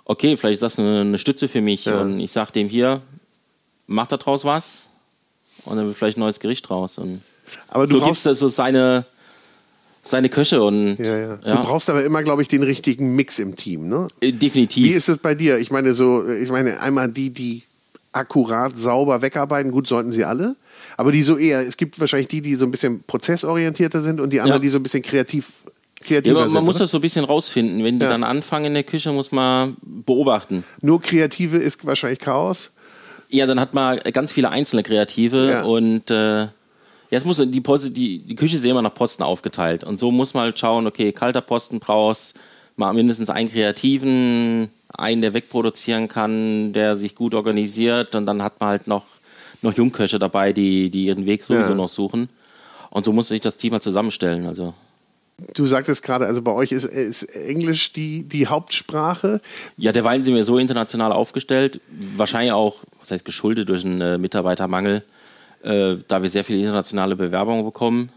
okay, vielleicht ist das eine, eine Stütze für mich. Ja. Und ich sage dem hier, mach da draus was. Und dann wird vielleicht ein neues Gericht draus. Und aber du so gibt es so seine, seine Köche und. Ja, ja. Ja. Du brauchst aber immer, glaube ich, den richtigen Mix im Team, ne? Äh, definitiv. Wie ist es bei dir? Ich meine, so, ich meine, einmal die, die akkurat sauber wegarbeiten, gut sollten sie alle. Aber die so eher, es gibt wahrscheinlich die, die so ein bisschen prozessorientierter sind und die anderen, ja. die so ein bisschen kreativ kreativer ja, man sind, muss oder? das so ein bisschen rausfinden. Wenn die ja. dann anfangen in der Küche, muss man beobachten. Nur Kreative ist wahrscheinlich Chaos. Ja, dann hat man ganz viele einzelne Kreative ja. und äh, ja, es muss die, Post, die, die Küche ist immer nach Posten aufgeteilt. Und so muss man halt schauen, okay, kalter Posten brauchst mal mindestens einen Kreativen, einen, der wegproduzieren kann, der sich gut organisiert. Und dann hat man halt noch, noch Jungköche dabei, die, die ihren Weg sowieso ja. noch suchen. Und so muss sich das Team halt zusammenstellen. Also. Du sagtest gerade, also bei euch ist, ist, Englisch die, die Hauptsprache. Ja, derweil sind wir so international aufgestellt. Wahrscheinlich auch, was heißt geschuldet durch einen äh, Mitarbeitermangel äh, da wir sehr viele internationale Bewerbungen bekommen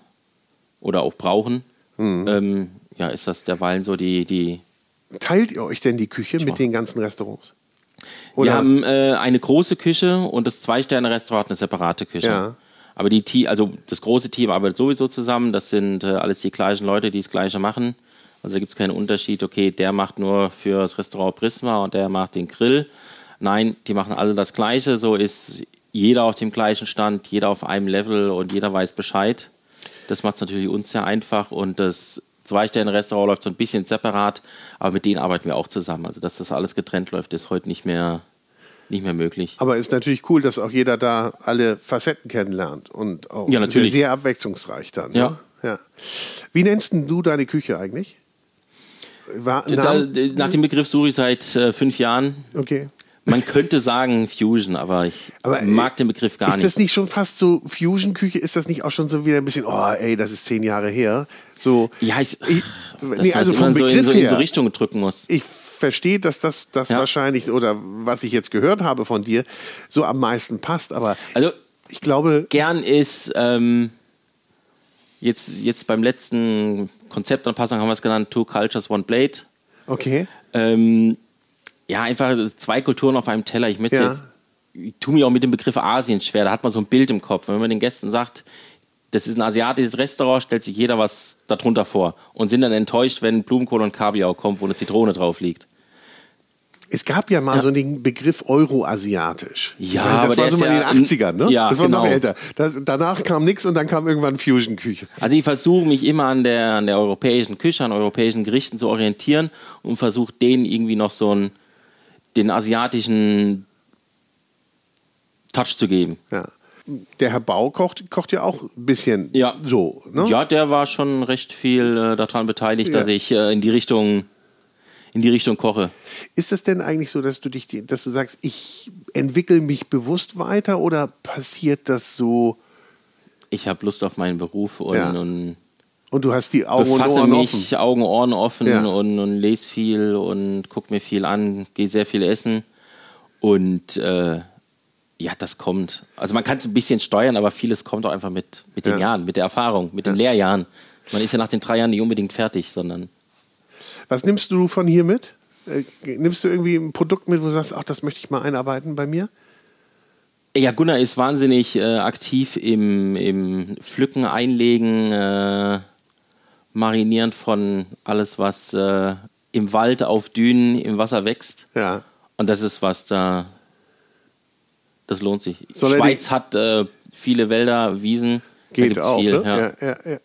oder auch brauchen, mhm. ähm, ja, ist das derweilen so die, die. Teilt ihr euch denn die Küche mit den ganzen Restaurants? Oder? Wir haben äh, eine große Küche und das Zwei-Sterne-Restaurant eine separate Küche. Ja. Aber die also das große Team arbeitet sowieso zusammen. Das sind äh, alles die gleichen Leute, die das Gleiche machen. Also da gibt es keinen Unterschied, okay, der macht nur für das Restaurant Prisma und der macht den Grill. Nein, die machen alle das Gleiche. So ist jeder auf dem gleichen Stand, jeder auf einem Level und jeder weiß Bescheid. Das macht es natürlich uns sehr einfach und das Zwei-Sterne-Restaurant läuft so ein bisschen separat, aber mit denen arbeiten wir auch zusammen. Also, dass das alles getrennt läuft, ist heute nicht mehr, nicht mehr möglich. Aber ist natürlich cool, dass auch jeder da alle Facetten kennenlernt und auch ja, natürlich. sehr abwechslungsreich dann. Ja. Ne? ja. Wie nennst du deine Küche eigentlich? War, da, nach dem Begriff suche ich seit äh, fünf Jahren. Okay. Man könnte sagen Fusion, aber ich aber, äh, mag den Begriff gar nicht. Ist das nicht schon fast so Fusion-Küche? Ist das nicht auch schon so wieder ein bisschen, oh ey, das ist zehn Jahre her? So, ja, ich, ich nee, also vom Begriff so in, so, in so Richtung drücken muss. Ich verstehe, dass das, das ja. wahrscheinlich, oder was ich jetzt gehört habe von dir, so am meisten passt. Aber also, ich glaube. Gern ist, ähm, jetzt, jetzt beim letzten Konzeptanpassung haben wir es genannt, Two Cultures, One Blade. Okay. Ähm, ja, einfach zwei Kulturen auf einem Teller. Ich möchte ja. jetzt, ich tue mir auch mit dem Begriff Asien schwer. Da hat man so ein Bild im Kopf. Wenn man den Gästen sagt, das ist ein asiatisches Restaurant, stellt sich jeder was darunter vor und sind dann enttäuscht, wenn Blumenkohl und Kabeljau kommt, wo eine Zitrone drauf liegt. Es gab ja mal Ja. so den Begriff Euroasiatisch. Ja, das aber war so mal in ja- den 80ern, ne? Ja, das war noch genau. älter. Das, danach kam nichts und dann kam irgendwann Fusion-Küche. Also ich versuche mich immer an der, an der europäischen Küche, an europäischen Gerichten zu orientieren und versuche denen irgendwie noch so einen, den asiatischen Touch zu geben. Ja. Der Herr Bau kocht, kocht ja auch ein bisschen Ja. so. Ne? Ja, der war schon recht viel äh, daran beteiligt, Ja. dass ich äh, in die Richtung in die Richtung koche. Ist es denn eigentlich so, dass du dich, dass du sagst, ich entwickle mich bewusst weiter oder passiert das so Ich habe Lust auf meinen Beruf und, Ja. und und du hast die Augen und Ohren mich, offen? Augen, Ohren offen Ja. und, und lese viel und gucke mir viel an, gehe sehr viel essen. Und äh, ja, das kommt. Also man kann es ein bisschen steuern, aber vieles kommt auch einfach mit, mit den Ja. Jahren, mit der Erfahrung, mit den Lehrjahren. Man ist ja nach den drei Jahren nicht unbedingt fertig, sondern Was nimmst du von hier mit? Äh, nimmst du irgendwie ein Produkt mit, wo du sagst, ach, das möchte ich mal einarbeiten bei mir? Ja, Gunnar ist wahnsinnig äh, aktiv im, im Pflücken, Einlegen, äh, Marinieren von alles, was äh, im Wald, auf Dünen, im Wasser wächst. Ja. Und das ist was da, das lohnt sich. Soll Schweiz hat äh, viele Wälder, Wiesen. Geht auch. viel, ne? ja. ja, ja, ja.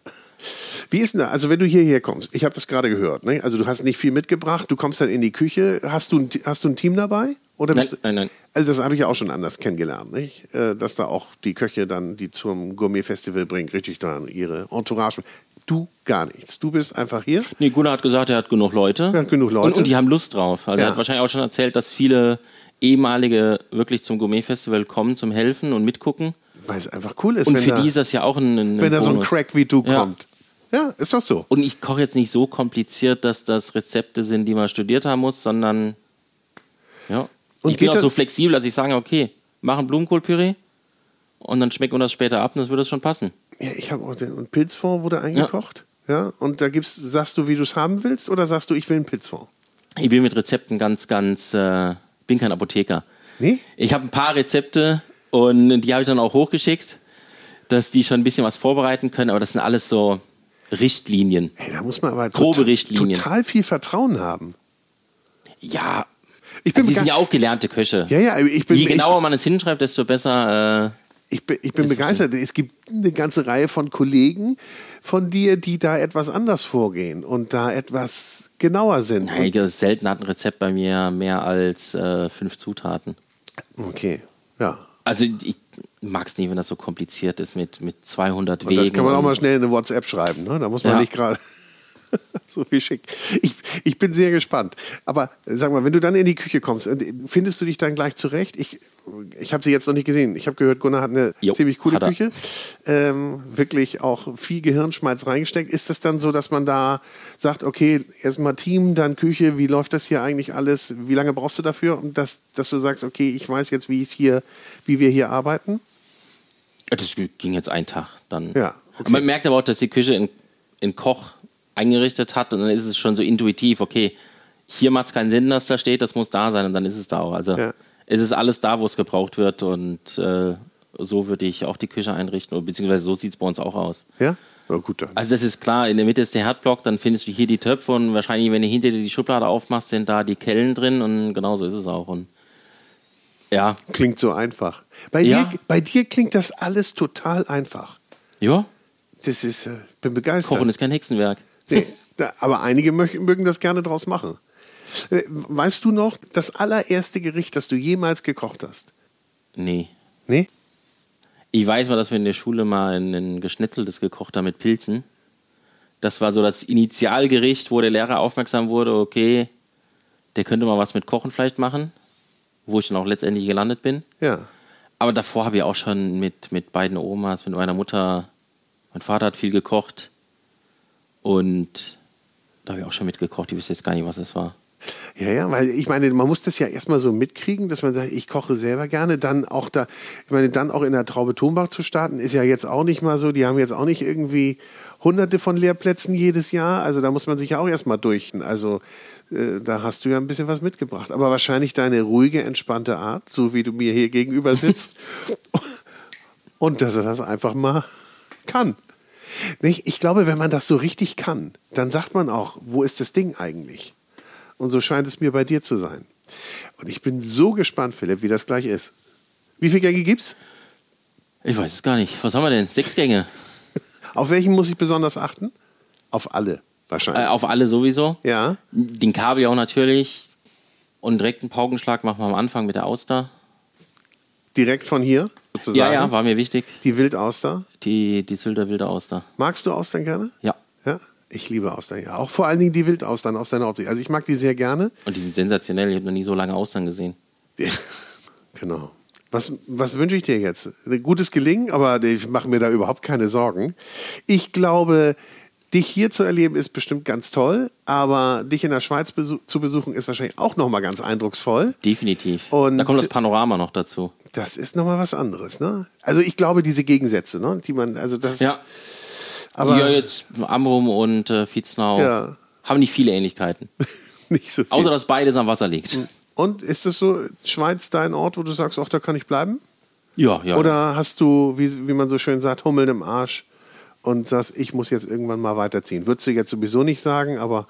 Wie ist denn da? Also wenn du hierher kommst, ich habe das gerade gehört, ne? also du hast nicht viel mitgebracht, du kommst dann in die Küche, hast du ein, hast du ein Team dabei? Oder Nein, nein, nein. Also das habe ich ja auch schon anders kennengelernt, nicht? Äh, dass da auch die Köche dann, die zum Gourmet-Festival bringen, richtig dann ihre Entourage. Du gar nichts. Du bist einfach hier. Nee, Gunnar hat gesagt, er hat genug Leute. Er hat genug Leute. Und, und die haben Lust drauf. Also Ja. er hat wahrscheinlich auch schon erzählt, dass viele ehemalige wirklich zum Gourmet-Festival kommen, zum Helfen und mitgucken. Weil es einfach cool ist, Und für da, die ist das ja auch ein, ein wenn da so ein. Crack wie du Ja. kommt. Ja, ist doch so. Und ich koche jetzt nicht so kompliziert, dass das Rezepte sind, die man studiert haben muss, sondern ja. Und ich bin auch so flexibel, dass ich sage, okay, mach ein Blumenkohlpüree und dann schmecken wir das später ab und das wird das schon passen. Ja, ich habe auch den und Pilzfond wurde eingekocht. Ja. Und da gibt's, sagst du, wie du es haben willst, oder sagst du, ich will einen Pilzfond? Ich bin mit Rezepten ganz, ganz, äh, bin kein Apotheker. Nee? Ich habe ein paar Rezepte und die habe ich dann auch hochgeschickt, dass die schon ein bisschen was vorbereiten können, aber das sind alles so Richtlinien. Hey, da muss man aber Grobe total, Richtlinien. total viel Vertrauen haben. Ja, Ich bin also sie sind ja auch gelernte Köche. Ja, ja, ich bin, Je ich- genauer man es hinschreibt, desto besser. Äh, Ich bin, ich bin Ist begeistert. Es gibt eine ganze Reihe von Kollegen von dir, die da etwas anders vorgehen und da etwas genauer sind. Nein, selten hat ein Rezept bei mir mehr als äh, fünf Zutaten. Okay, ja. Also ich mag es nicht, wenn das so kompliziert ist mit, mit 200 Und Wegen. das kann man auch mal schnell in eine WhatsApp schreiben. Ne? Da muss man Ja. nicht gerade so viel schick. Ich, ich bin sehr gespannt. Aber sag mal, wenn du dann in die Küche kommst, äh, findest du dich dann gleich zurecht? Ich, ich habe sie jetzt noch nicht gesehen. Ich habe gehört, Gunnar hat eine Jo, ziemlich coole. Küche. Ähm, wirklich auch viel Gehirnschmalz reingesteckt. Ist das dann so, dass man da sagt, okay, erstmal Team, dann Küche, wie läuft das hier eigentlich alles? Wie lange brauchst du dafür? Und dass, dass du sagst, okay, ich weiß jetzt, wie es hier, wie wir hier arbeiten? Das ging jetzt einen Tag dann. Ja, okay. Man merkt aber auch, dass die Küche in, in Koch eingerichtet hat und dann ist es schon so intuitiv, okay, hier macht es keinen Sinn, dass da steht, das muss da sein und dann ist es da auch. Also Ja. es ist alles da, wo es gebraucht wird und äh, so würde ich auch die Küche einrichten, oder beziehungsweise so sieht es bei uns auch aus. Ja? Na gut, dann. Also das ist klar, in der Mitte ist der Herdblock, dann findest du hier die Töpfe und wahrscheinlich, wenn du hinter dir die Schublade aufmachst, sind da die Kellen drin und genau so ist es auch. Und ja, Klingt so einfach. Bei, Ja. dir, bei dir klingt das alles total einfach. ja, Das ist, äh, bin begeistert. Kochen ist kein Hexenwerk. Nee, da, aber einige möchten, mögen das gerne draus machen. Äh, Weißt du noch, das allererste Gericht, das du jemals gekocht hast? Nee. Nee? Ich weiß mal, dass wir in der Schule mal ein, ein geschnetzeltes gekocht haben mit Pilzen. Das war so das Initialgericht, wo der Lehrer aufmerksam wurde, okay, der könnte mal was mit Kochen vielleicht machen, wo ich dann auch letztendlich gelandet bin. Ja. Aber davor habe ich auch schon mit, mit beiden Omas, mit meiner Mutter, mein Vater hat viel gekocht und da habe ich auch schon mitgekocht. Ich weiß jetzt gar nicht, was es war. Ja, ja, weil ich meine, man muss das ja erstmal so mitkriegen, dass man sagt, ich koche selber gerne, dann auch da, ich meine, dann auch in der Traube Thunbach zu starten, ist ja jetzt auch nicht mal so, die haben jetzt auch nicht irgendwie hunderte von Lehrplätzen jedes Jahr, also da muss man sich ja auch erstmal durch, also äh, da hast du ja ein bisschen was mitgebracht, aber wahrscheinlich deine ruhige, entspannte Art, so wie du mir hier gegenüber sitzt und dass er das einfach mal kann. Nicht? Ich glaube, wenn man das so richtig kann, dann sagt man auch, wo ist das Ding eigentlich? Und so scheint es mir bei dir zu sein. Und ich bin so gespannt, Philipp, wie das gleich ist. Wie viele Gänge gibt's? Ich weiß es gar nicht. Was haben wir denn? Sechs Gänge. Auf welchen muss ich besonders achten? Auf alle, wahrscheinlich. Äh, auf alle sowieso. ja. Den Kabeljau natürlich. Und direkt einen Paukenschlag machen wir am Anfang mit der Auster. Direkt von hier, sozusagen. Ja, ja, war mir wichtig. Die Wildauster. Die, die Sylter wilde Auster. Magst du Austern gerne? Ja. Ja. Ich liebe Austern, ja. Auch vor allen Dingen die Wildaustern aus der Nordsee. Also ich mag die sehr gerne. Und die sind sensationell. Ich habe noch nie so lange Austern gesehen. genau. Was, was wünsche ich dir jetzt? Ein gutes Gelingen, aber ich mache mir da überhaupt keine Sorgen. Ich glaube, dich hier zu erleben ist bestimmt ganz toll, aber dich in der Schweiz besu zu besuchen ist wahrscheinlich auch nochmal ganz eindrucksvoll. Definitiv. Und- da kommt das Panorama noch dazu. Das ist nochmal was anderes, ne? Also ich glaube, diese Gegensätze, ne? Die man, also das. Ja. Aber ja, jetzt Amrum und äh, Vietznau Ja. haben nicht viele Ähnlichkeiten. nicht so viel. Außer, dass beides am Wasser liegt. Und ist das so, Schweiz dein Ort, wo du sagst, ach, da kann ich bleiben? Ja, ja. Oder hast du, wie, wie man so schön sagt, Hummeln im Arsch und sagst, ich muss jetzt irgendwann mal weiterziehen? Würdest du jetzt sowieso nicht sagen, aber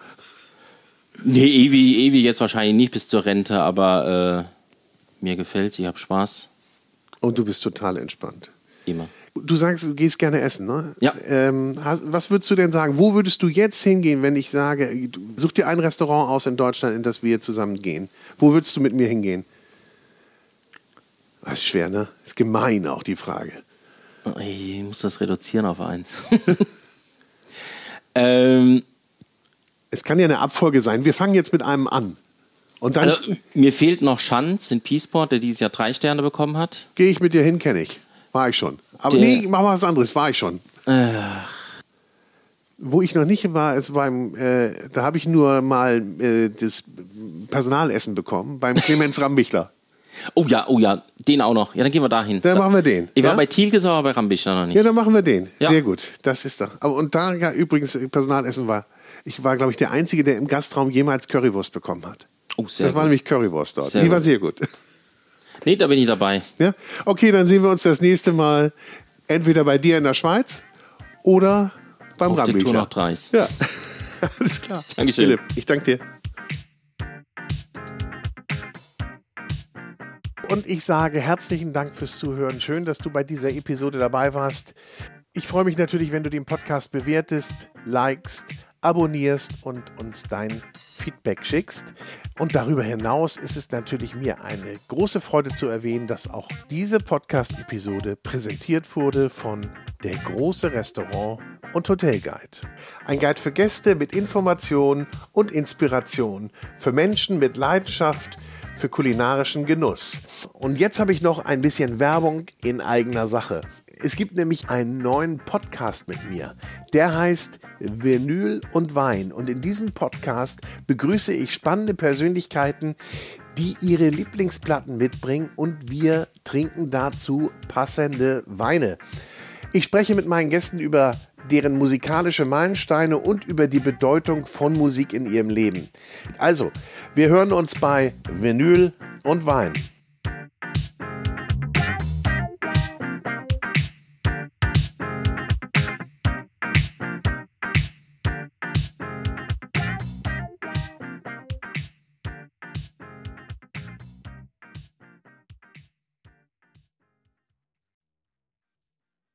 Nee, ewig, ewig jetzt wahrscheinlich nicht bis zur Rente, aber äh, mir gefällt ich habe Spaß. Und du bist total entspannt. Immer. Du sagst, du gehst gerne essen, ne? Ja. Ähm, hast, was würdest du denn sagen? Wo würdest du jetzt hingehen, wenn ich sage, such dir ein Restaurant aus in Deutschland, in das wir zusammen gehen? Wo würdest du mit mir hingehen? Das ist schwer, ne? Ist gemein auch die Frage. Ich muss das reduzieren auf eins. ähm, Es kann ja eine Abfolge sein. Wir fangen jetzt mit einem an. Und dann also, mir fehlt noch Schanz in Peaceport, der dieses Jahr drei Sterne bekommen hat. gehe ich mit dir hin, kenne ich. War ich schon. Aber Der- nee, mach mal was anderes. War ich schon. Wo ich noch nicht war, ist beim, äh, da habe ich nur mal äh, das Personalessen bekommen, beim Clemens Rambichler. Oh ja, oh ja, den auch noch. Ja, dann gehen wir dahin. Dann machen wir den. Ich ja? war bei Thielkes, aber bei Rambichler noch nicht. Ja, dann machen wir den. Ja. Sehr gut. Das ist doch. Aber und da ja, übrigens äh, Personalessen war. Ich war, glaube ich, der Einzige, der im Gastraum jemals Currywurst bekommen hat. Oh, sehr das war gut. nämlich Currywurst dort. Sehr Die war gut. sehr gut. Nee, da bin ich dabei. Ja? Okay, dann sehen wir uns das nächste Mal entweder bei dir in der Schweiz oder beim Auf Rambichler. Tour nach Dreis. Ja, alles klar. Dankeschön. Philipp, ich danke dir. Und ich sage herzlichen Dank fürs Zuhören. Schön, dass du bei dieser Episode dabei warst. Ich freue mich natürlich, wenn du den Podcast bewertest, likest, abonnierst und uns dein Feedback schickst. Und darüber hinaus ist es natürlich mir eine große Freude zu erwähnen, dass auch diese Podcast-Episode präsentiert wurde von Der große Restaurant und Hotelguide. Ein Guide für Gäste mit Informationen und Inspiration, für Menschen mit Leidenschaft, für kulinarischen Genuss. Und jetzt habe ich noch ein bisschen Werbung in eigener Sache. Es gibt nämlich einen neuen Podcast mit mir. Der heißt Vinyl und Wein. Und in diesem Podcast begrüße ich spannende Persönlichkeiten, die ihre Lieblingsplatten mitbringen und wir trinken dazu passende Weine. Ich spreche mit meinen Gästen über deren musikalische Meilensteine und über die Bedeutung von Musik in ihrem Leben. Also, wir hören uns bei Vinyl und Wein.